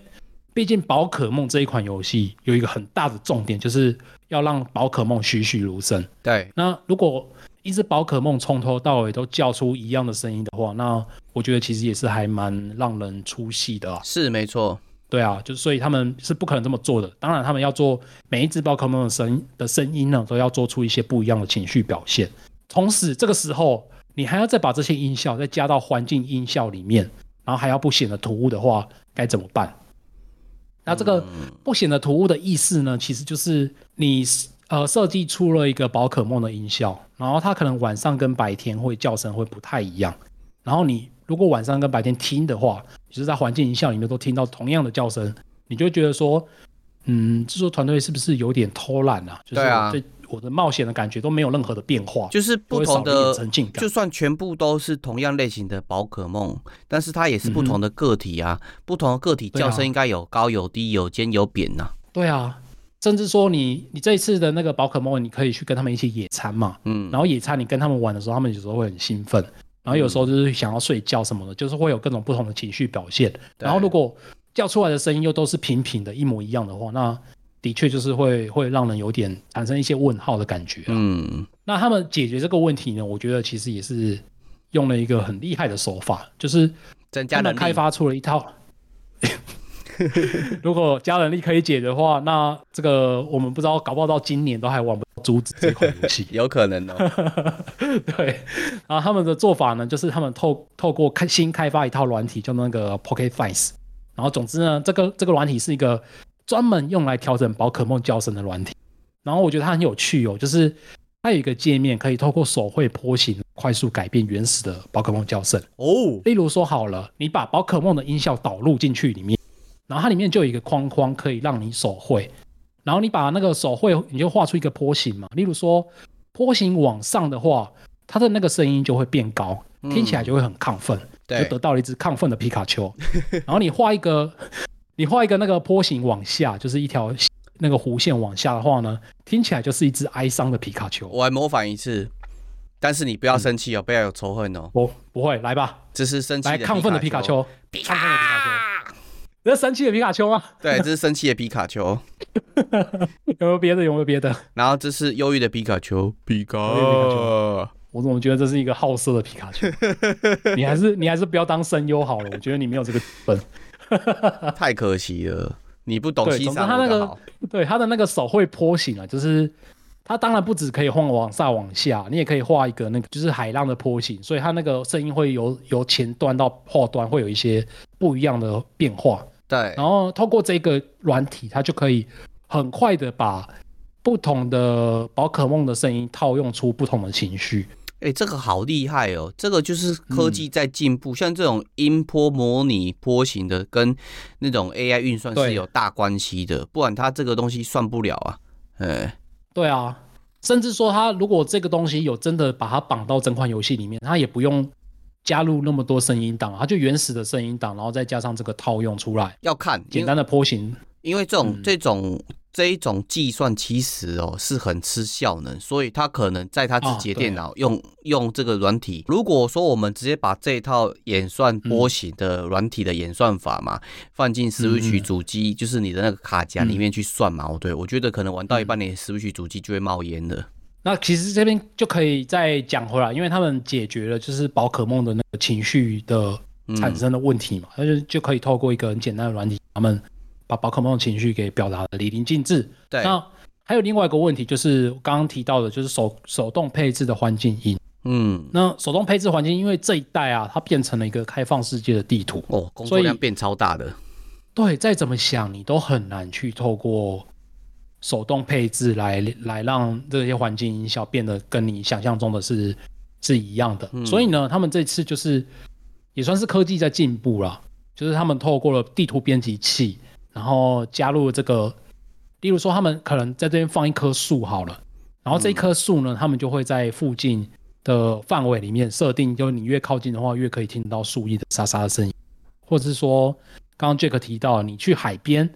毕竟宝可梦这一款游戏有一个很大的重点，就是要让宝可梦栩栩如生。
对，
那如果一只宝可梦从头到尾都叫出一样的声音的话，那我觉得其实也是还蛮让人出戏的啊。
是没错。
对啊，就是所以他们是不可能这么做的。当然，他们要做每一只宝可梦的声的声音呢，都要做出一些不一样的情绪表现。同时，这个时候你还要再把这些音效再加到环境音效里面，然后还要不显得突兀的话，该怎么办？那这个不显得突兀的意思呢，其实就是你呃设计出了一个宝可梦的音效，然后它可能晚上跟白天会叫声会不太一样，然后你。如果晚上跟白天听的话，就是在环境音效里面都听到同样的叫声，你就会觉得说，嗯，制作团队是不是有点偷懒啊？对啊，对我的冒险的感觉都没有任何的变化，
就是不同的沉浸感。就算全部都是同样类型的宝可梦，但是它也是不同的个体啊，嗯、不同的个体叫声应该有高有低，有尖有扁呐、啊。
对啊，甚至说你你这一次的那个宝可梦，你可以去跟他们一起野餐嘛，嗯，然后野餐你跟他们玩的时候，他们有时候会很兴奋。然后有时候就是想要睡觉什么的，嗯、就是会有各种不同的情绪表现。然后如果叫出来的声音又都是平平的，一模一样的话，那的确就是会会让人有点产生一些问号的感觉。嗯，那他们解决这个问题呢？我觉得其实也是用了一个很厉害的手法，就是他们开发出了一套。如果加能力可以解的话，那这个我们不知道，搞不好到今年都还玩不到珠子这款游戏，
有可能哦。
对，然后他们的做法呢，就是他们透透过开新开发一套软体，叫那个 Pocket Files。然后总之呢，这个这个软体是一个专门用来调整宝可梦叫声的软体。然后我觉得它很有趣哦，就是它有一个界面可以透过手绘波形快速改变原始的宝可梦叫声哦。例如说好了，你把宝可梦的音效导入进去里面。然后它里面就有一个框框可以让你手绘，然后你把那个手绘，你就画出一个坡形嘛。例如说，坡形往上的话，它的那个声音就会变高，听起来就会很亢奋，就得到了一只亢奋的皮卡丘。然后你画一个，你画一个那个坡形往下，就是一条那个弧线往下的话呢，听起来就是一只哀伤的皮卡丘。
我来模仿一次，但是你不要生气哦，不要有仇恨哦。
不不会，来吧，
这是生气的
来亢奋的皮卡丘，亢奋的皮卡丘。这是生气的皮卡丘吗？
对，这是生气的皮卡丘。
有没有别的？有没有别的？
然后这是忧郁的皮卡丘。皮卡，
我怎么觉得这是一个好色的皮卡丘？你还是你还是不要当声优好了。我觉得你没有这个本，
太可惜了。你不懂欣赏
他那个，对他的那个手会波形啊，就是他当然不止可以晃往上往下，你也可以画一个那个就是海浪的波形，所以它那个声音会由由前端到后端会有一些不一样的变化。
对，
然后透过这个软体，它就可以很快的把不同的宝可梦的声音套用出不同的情绪。
哎、欸，这个好厉害哦！这个就是科技在进步，嗯、像这种音波模拟波形的，跟那种 AI 运算是有大关系的，不然它这个东西算不了啊。哎，
对啊，甚至说他如果这个东西有真的把它绑到整款游戏里面，他也不用。加入那么多声音档，他就原始的声音档，然后再加上这个套用出来，
要看
简单的波形。
因为这种、嗯、这种这一种计算其实哦是很吃效能，所以它可能在它自己的电脑用、啊、用这个软体。如果说我们直接把这一套演算波形的软体的演算法嘛，嗯、放进 Switch 主机，就是你的那个卡夹里面去算嘛，对，我觉得可能玩到一半，你 Switch 主机就会冒烟了。
那其实这边就可以再讲回来，因为他们解决了就是宝可梦的那个情绪的产生的问题嘛，那、嗯、就就可以透过一个很简单的软体，他们把宝可梦的情绪给表达的淋漓尽致。
对。
那还有另外一个问题，就是刚刚提到的，就是手手动配置的环境音。
嗯。
那手动配置环境，因为这一代啊，它变成了一个开放世界的地图
哦，工作量变超大的。
对，再怎么想你都很难去透过。手动配置来来让这些环境音效变得跟你想象中的是是一样的，嗯、所以呢，他们这次就是也算是科技在进步了，就是他们透过了地图编辑器，然后加入这个，例如说他们可能在这边放一棵树好了，然后这一棵树呢，他们就会在附近的范围里面设定，就是你越靠近的话，越可以听到树叶的沙沙的声音，或者是说刚刚 Jack 提到你去海边。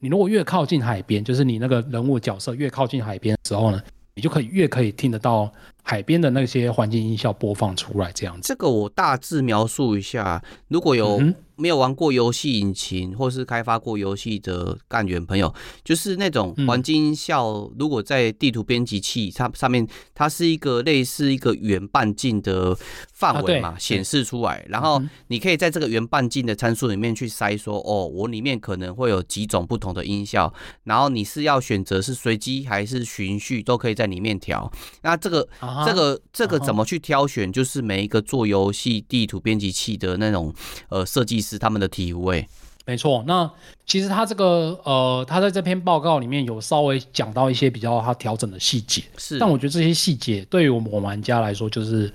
你如果越靠近海边，就是你那个人物角色越靠近海边的时候呢，你就可以越可以听得到海边的那些环境音效播放出来，这样子。
这个我大致描述一下，如果有、嗯。没有玩过游戏引擎或是开发过游戏的干员朋友，就是那种环境音效，如果在地图编辑器它上面，它是一个类似一个圆半径的范围嘛，显示出来，然后你可以在这个圆半径的参数里面去筛说，哦，我里面可能会有几种不同的音效，然后你是要选择是随机还是循序，都可以在里面调。那这个这个这个怎么去挑选？就是每一个做游戏地图编辑器的那种呃设计师。是他们的体位，
没错。那其实他这个呃，他在这篇报告里面有稍微讲到一些比较他调整的细节，
是。
但我觉得这些细节对于我们玩家来说就是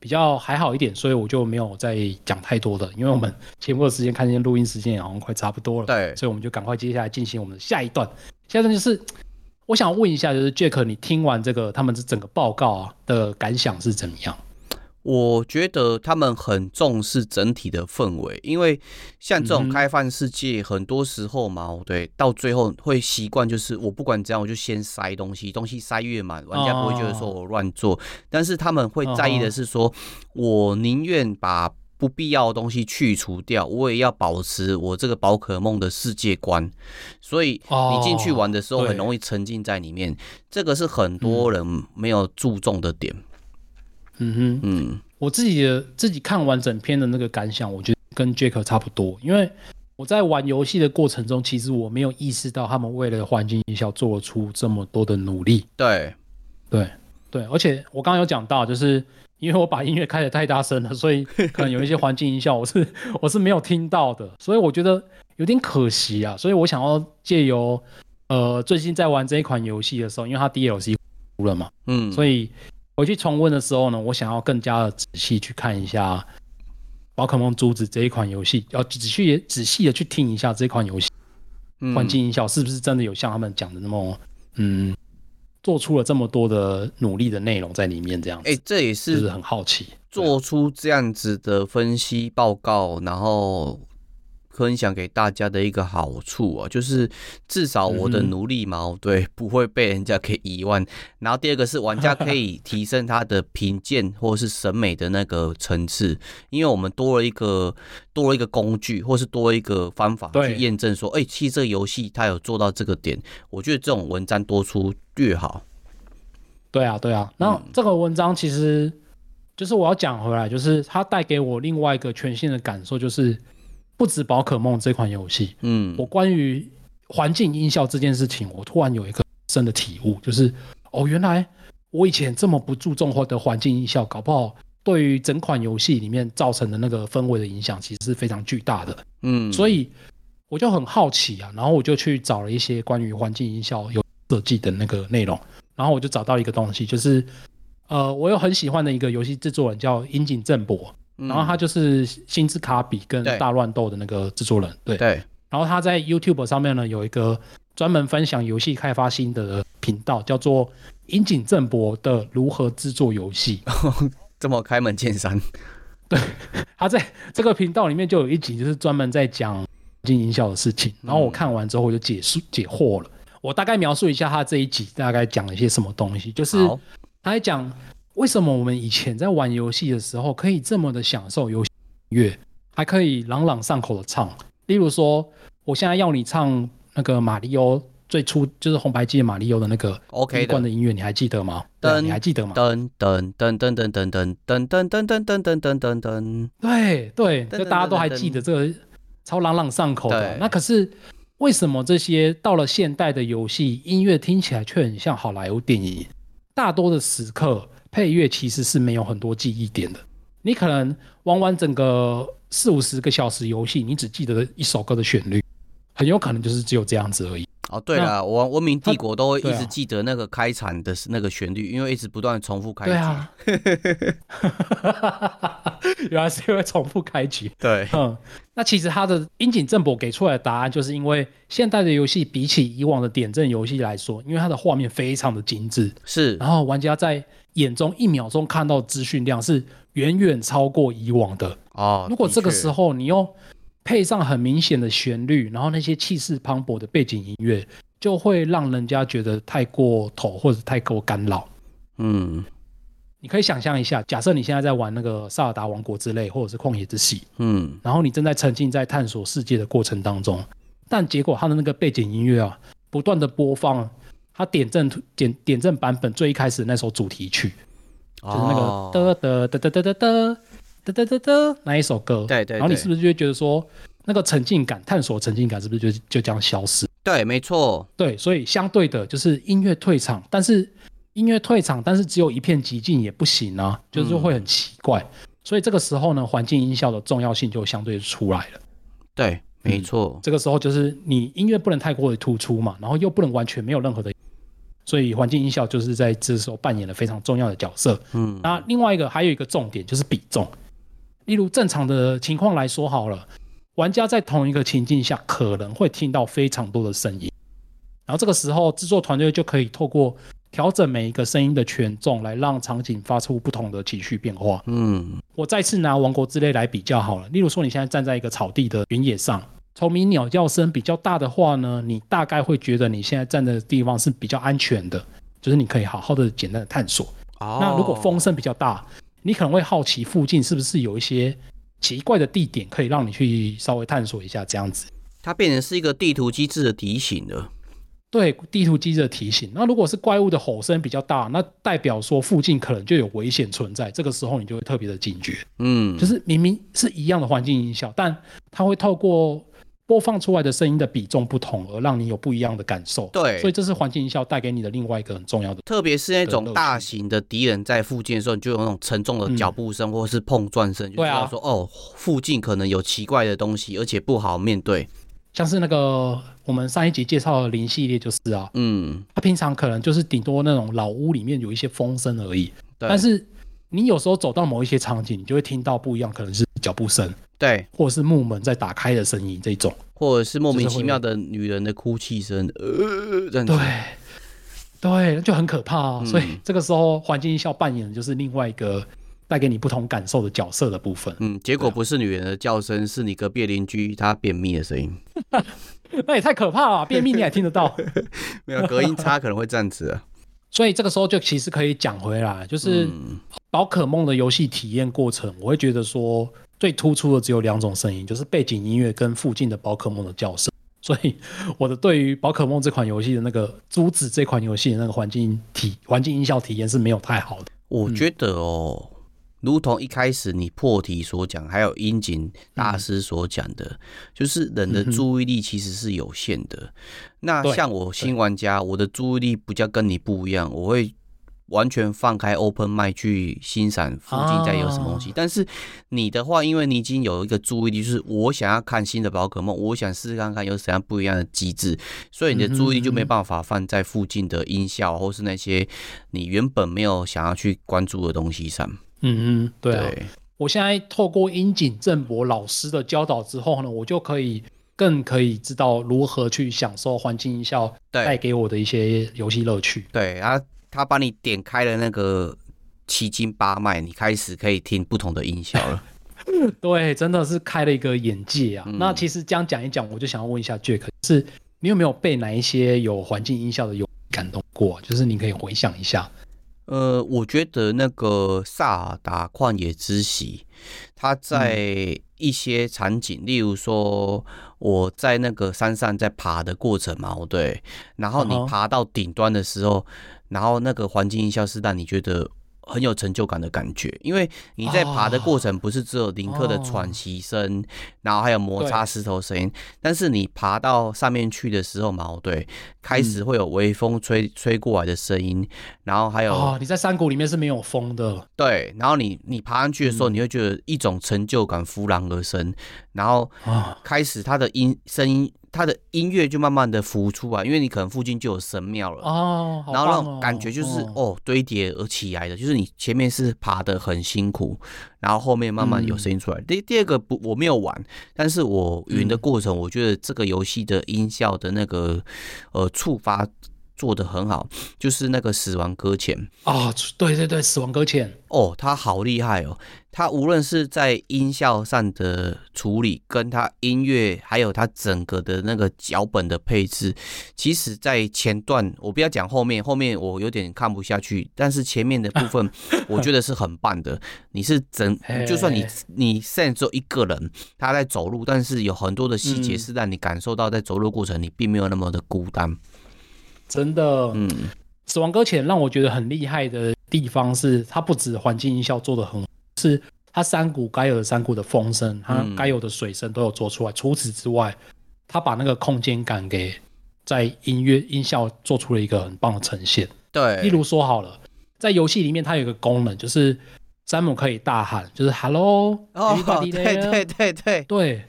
比较还好一点，所以我就没有再讲太多的，因为我们节目的时间看见录音时间也好像快差不多了，
对，
所以我们就赶快接下来进行我们的下一段。下一段就是我想问一下，就是 Jack，你听完这个他们这整个报告啊的感想是怎么样？
我觉得他们很重视整体的氛围，因为像这种开放世界，很多时候嘛，对，到最后会习惯就是我不管怎样，我就先塞东西，东西塞越满，玩家不会觉得说我乱做，但是他们会在意的是说，我宁愿把不必要的东西去除掉，我也要保持我这个宝可梦的世界观，所以你进去玩的时候很容易沉浸在里面，这个是很多人没有注重的点。
嗯哼，嗯，我自己的自己看完整篇的那个感想，我觉得跟 Jack 差不多，因为我在玩游戏的过程中，其实我没有意识到他们为了环境音效做出这么多的努力。
对，
对，对，而且我刚刚有讲到，就是因为我把音乐开得太大声了，所以可能有一些环境音效我是 我是没有听到的，所以我觉得有点可惜啊。所以我想要借由呃最近在玩这一款游戏的时候，因为它 DLC 出了嘛，嗯，所以。回去重温的时候呢，我想要更加的仔细去看一下《宝可梦珠子》这一款游戏，要仔细也仔细的去听一下这款游戏环境音效是不是真的有像他们讲的那么，嗯，做出了这么多的努力的内容在里面这样子。
哎、欸，这也是，
是很好奇，
做出这样子的分析报告，然后。分享给大家的一个好处啊，就是至少我的努力嘛，对，不会被人家给遗忘。然后第二个是玩家可以提升他的品鉴或是审美的那个层次，因为我们多了一个多了一个工具，或是多了一个方法去验证说，哎，其实这个游戏它有做到这个点。我觉得这种文章多出越好。
对啊，对啊。那这个文章其实就是我要讲回来，就是它带给我另外一个全新的感受，就是。不止宝可梦这款游戏，嗯，我关于环境音效这件事情，我突然有一个深的体悟，就是哦，原来我以前这么不注重或的环境音效，搞不好对于整款游戏里面造成的那个氛围的影响，其实是非常巨大的，嗯，所以我就很好奇啊，然后我就去找了一些关于环境音效有设计的那个内容，然后我就找到一个东西，就是呃，我有很喜欢的一个游戏制作人叫樱井正博。然后他就是星之卡比跟大乱斗的那个制作人，对。对。然后他在 YouTube 上面呢，有一个专门分享游戏开发心得的频道，叫做樱井正博的如何制作游戏。
这么开门见山。
对。他在这个频道里面就有一集，就是专门在讲环境音效的事情。然后我看完之后，我就解释解惑了。我大概描述一下他这一集大概讲了一些什么东西，就是他在讲。为什么我们以前在玩游戏的时候可以这么的享受游戏音乐，还可以朗朗上口的唱？例如说，我现在要你唱那个马里奥最初就是红白机的马里奥的那个 OK 关的音乐，你还记得吗？噔，你还记得吗？噔噔噔噔噔噔噔噔噔噔噔噔噔噔噔噔。对对，就大家都还记得这个超朗朗上口的。那可是为什么这些到了现代的游戏音乐听起来却很像好莱坞电影？大多的时刻。配乐其实是没有很多记忆点的，你可能玩完整个四五十个小时游戏，你只记得一首歌的旋律，很有可能就是只有这样子而已。
哦，对了，我文明帝国都会一直记得那个开场的那个旋律，啊、因为一直不断重复开局。对啊，
原来是因为重复开局。
对，
嗯，那其实他的樱井正博给出来的答案，就是因为现代的游戏比起以往的点阵游戏来说，因为它的画面非常的精致，
是，
然后玩家在眼中一秒钟看到资讯量是远远超过以往的。哦，如果这个时候你又配上很明显的旋律，然后那些气势磅礴的背景音乐，就会让人家觉得太过头或者太过干扰。嗯，你可以想象一下，假设你现在在玩那个《萨尔达王国》之类，或者是《旷野之息》，嗯，然后你正在沉浸在探索世界的过程当中，但结果它的那个背景音乐啊，不断的播放它点阵点点阵版本最一开始那首主题曲，就是那个哒哒哒哒哒哒哒。哒哒哒哒，那一首歌？对，对对。然后你是不是就会觉得说，那个沉浸感、探索沉浸感是不是就就这样消失？
对，没错。
对，所以相对的，就是音乐退场，但是音乐退场，但是只有一片寂静也不行啊，就是会很奇怪。嗯、所以这个时候呢，环境音效的重要性就相对出来了。
对，没错、嗯。
这个时候就是你音乐不能太过于突出嘛，然后又不能完全没有任何的，所以环境音效就是在这时候扮演了非常重要的角色。嗯。那另外一个还有一个重点就是比重。例如正常的情况来说好了，玩家在同一个情境下可能会听到非常多的声音，然后这个时候制作团队就可以透过调整每一个声音的权重，来让场景发出不同的情绪变化。嗯，我再次拿《王国之泪》来比较好了。例如说，你现在站在一个草地的原野上，虫鸣鸟叫声比较大的话呢，你大概会觉得你现在站的地方是比较安全的，就是你可以好好的简单的探索。哦，那如果风声比较大，你可能会好奇附近是不是有一些奇怪的地点可以让你去稍微探索一下，这样子。
它变成是一个地图机制的提醒了。
对，地图机制的提醒。那如果是怪物的吼声比较大，那代表说附近可能就有危险存在。这个时候你就会特别的警觉。嗯，就是明明是一样的环境音效，但它会透过。播放出来的声音的比重不同，而让你有不一样的感受。对，所以这是环境音效带给你的另外一个很重要的。
特别是那种大型的敌人在附近的时候，你就有那种沉重的脚步声或是碰撞声，嗯、就知道说哦，附近可能有奇怪的东西，而且不好面对。
像是那个我们上一集介绍的林系列就是啊，嗯，它平常可能就是顶多那种老屋里面有一些风声而已，对。但是你有时候走到某一些场景，你就会听到不一样，可能是脚步声。
对，
或者是木门在打开的声音，这种，
或者是莫名其妙的女人的哭泣声，呃，这样子，
对，对，就很可怕啊。嗯。所以这个时候，环境音效扮演的就是另外一个带给你不同感受的角色的部分。
嗯，结果不是女人的叫声，是你隔壁邻居他便秘的声音。
那也太可怕了，便秘你还听得到？
没有隔音差可能会这样子。
所以这个时候就其实可以讲回来，就是宝可梦的游戏体验过程，我会觉得说最突出的只有两种声音，就是背景音乐跟附近的宝可梦的叫声。所以我的对于宝可梦这款游戏的那个珠子这款游戏的那个环境体环境音效体验是没有太好的。
我觉得哦。如同一开始你破题所讲，还有樱井大师所讲的，嗯、就是人的注意力其实是有限的。嗯、那像我新玩家，我的注意力比较跟你不一样，我会完全放开 open mind 去欣赏附近在有什么东西。啊、但是你的话，因为你已经有一个注意力，就是我想要看新的宝可梦，我想试试看看有什么样不一样的机制，所以你的注意力就没办法放在附近的音效或是那些你原本没有想要去关注的东西上。
嗯嗯，对啊，对，我现在透过樱井正博老师的教导之后呢，我就可以更可以知道如何去享受环境音效带给我的一些游戏乐趣。
对，然后他帮你点开了那个七经八脉，你开始可以听不同的音效了。
对，真的是开了一个眼界啊。嗯、那其实这样讲一讲，我就想要问一下 Jack，是你有没有被哪一些有环境音效的有感动过？就是你可以回想一下。
呃，我觉得那个萨尔达旷野之息，它在一些场景，嗯、例如说我在那个山上在爬的过程嘛，对，然后你爬到顶端的时候，嗯、然后那个环境音效是让你觉得。很有成就感的感觉，因为你在爬的过程不是只有林克的喘息声，哦、然后还有摩擦石头声音，但是你爬到上面去的时候嘛，对，开始会有微风吹、嗯、吹过来的声音，然后还有、
哦，你在山谷里面是没有风的，
对，然后你你爬上去的时候，你会觉得一种成就感忽然而生，然后开始它的音声音。它的音乐就慢慢的浮出来，因为你可能附近就有神庙了。
哦，
然后那种感觉就是哦，哦堆叠而起来的，就是你前面是爬的很辛苦，然后后面慢慢有声音出来。第、嗯、第二个不我没有玩，但是我云的过程，我觉得这个游戏的音效的那个呃触发。做的很好，就是那个死亡搁浅。
啊，对对对，死亡搁浅。
哦，他好厉害哦，他无论是在音效上的处理，跟它音乐，还有它整个的那个脚本的配置，其实，在前段我不要讲后面，后面我有点看不下去，但是前面的部分 我觉得是很棒的。你是整，就算你你现在只有一个人他在走路，但是有很多的细节是让你感受到在走路过程你并没有那么的孤单。
真的，嗯，死亡搁浅让我觉得很厉害的地方是，它不止环境音效做的很好，是它山谷该有的山谷的风声，它该有的水声都有做出来。除此之外，它把那个空间感给在音乐音效做出了一个很棒的呈现。
对，
例如说好了，在游戏里面它有一个功能，就是山姆可以大喊，就是 “Hello”，
哦，对对对对
对，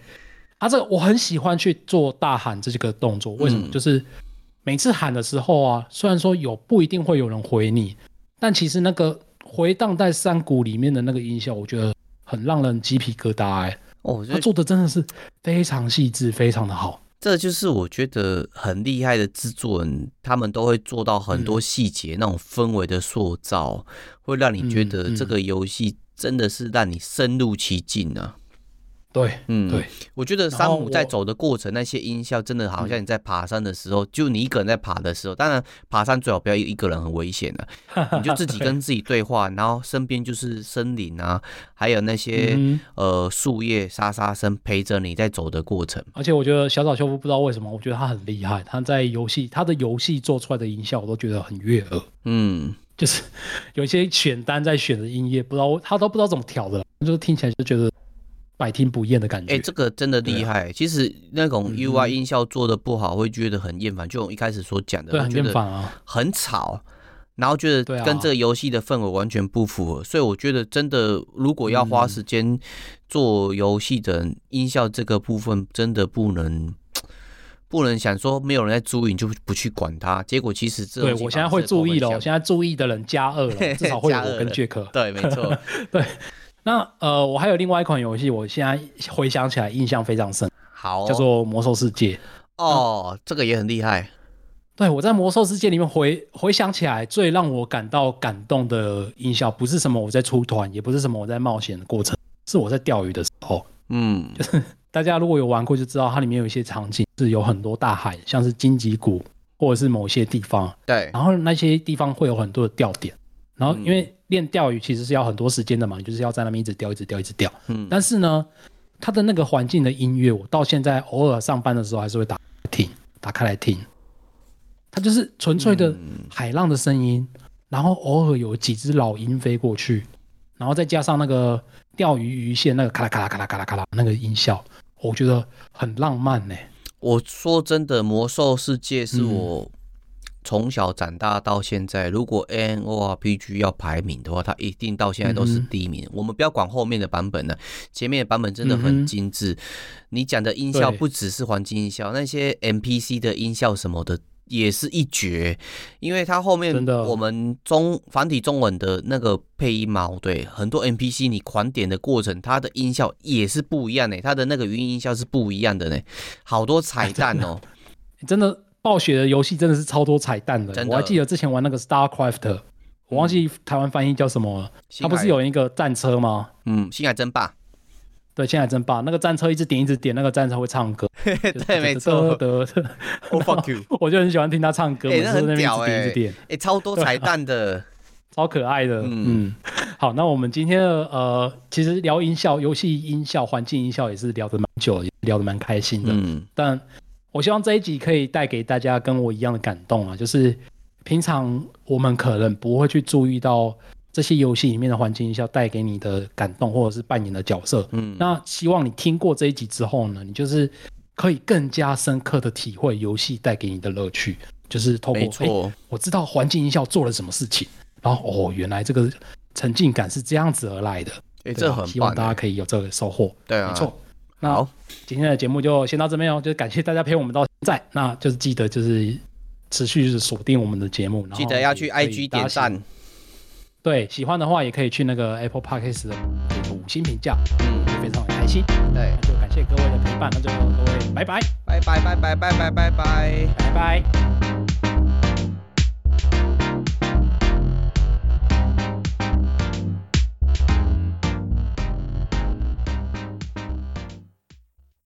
它这个我很喜欢去做大喊这个动作，为什么？嗯、就是。每次喊的时候啊，虽然说有不一定会有人回你，但其实那个回荡在山谷里面的那个音效，我觉得很让人鸡皮疙瘩哎、欸。哦，他做的真的是非常细致，非常的好。
这就是我觉得很厉害的制作人，他们都会做到很多细节，嗯、那种氛围的塑造，会让你觉得这个游戏真的是让你深入其境呢、啊。
对，嗯，对，
我觉得山姆在走的过程，那些音效真的好像你在爬山的时候，嗯、就你一个人在爬的时候，当然爬山最好不要一个人，很危险的、啊，你就自己跟自己对话，对然后身边就是森林啊，还有那些、嗯、呃树叶沙沙声陪着你在走的过程。
而且我觉得小岛秀夫不知道为什么，我觉得他很厉害，他在游戏他的游戏做出来的音效我都觉得很悦耳，嗯，就是有一些选单在选的音乐，不知道他都不知道怎么调的，就是听起来就觉得。百听不厌的感觉，
哎、欸，这个真的厉害。啊、其实那种 UI 音效做的不好，会觉得很厌烦。嗯、就我一开始所讲的，
对，很厌烦啊，
很吵，然后觉得跟这个游戏的氛围完全不符合。啊、所以我觉得真的，如果要花时间做游戏的音效这个部分，真的不能不能想说没有人在注意你就不去管它。结果其实这
对我现在会注意了，我现在注意的人加二了，至少会有我跟杰克。
对，没错，
对。那呃，我还有另外一款游戏，我现在回想起来印象非常深，
好，
叫做《魔兽世界》。
哦，嗯、这个也很厉害。
对，我在魔兽世界里面回回想起来，最让我感到感动的音效，不是什么我在出团，也不是什么我在冒险的过程，是我在钓鱼的时候。嗯，就是大家如果有玩过就知道，它里面有一些场景是有很多大海，像是荆棘谷或者是某些地方。
对，
然后那些地方会有很多的钓点，然后因为练钓鱼其实是要很多时间的嘛，就是要在那边一直钓，一直钓，一直钓。嗯，但是呢，它的那个环境的音乐，我到现在偶尔上班的时候还是会打听，打开来听。它就是纯粹的海浪的声音，嗯、然后偶尔有几只老鹰飞过去，然后再加上那个钓鱼鱼线那个咔啦咔啦咔啦咔啦咔啦那个音效，我觉得很浪漫呢。
我说真的，魔兽世界是我从小长大到现在，嗯、如果 AMORPG 要排名的话，它一定到现在都是第一名。嗯、我们不要管后面的版本了，前面的版本真的很精致。嗯、你讲的音效不只是环境音效，那些 M P C 的音效什么的。也是一绝，因为它后面我们中繁体中文的那个配音嘛，对，很多 NPC 你狂点的过程，它的音效也是不一样的，它的那个语音音效是不一样的呢，好多彩蛋哦，
真的，暴雪的游戏真的是超多彩蛋的，我还记得之前玩那个 StarCraft，我忘记台湾翻译叫什么了，它不是有一个战车吗？
嗯，星海争霸。
对，星海争霸那个战车一直点一直点，那个战车会唱歌。
对，没错。得
我就很喜欢听他唱歌。
哎，那很屌哎！哎，超多彩蛋的，
超可爱的。嗯，好，那我们今天的呃，其实聊音效、游戏音效、环境音效也是聊得蛮久，聊得蛮开心的。嗯，但我希望这一集可以带给大家跟我一样的感动啊，就是平常我们可能不会去注意到。这些游戏里面的环境音效带给你的感动，或者是扮演的角色，嗯，那希望你听过这一集之后呢，你就是可以更加深刻的体会游戏带给你的乐趣，就是透过，没错，我知道环境音效做了什么事情，然后哦，原来这个沉浸感是这样子而来的，哎，这很希望大家可以有这个收获，
对啊，
没错。那好，今天的节目就先到这边哦，就是感谢大家陪我们到现在，那就是记得就是持续是锁定我们的节目，然后记
得要去 IG 点赞。
对，喜欢的话也可以去那个 Apple Podcast 的五星评价，嗯，会非常的开心。对，那就感谢各位的陪伴，那就各位拜拜，
拜拜拜拜拜拜拜拜拜拜。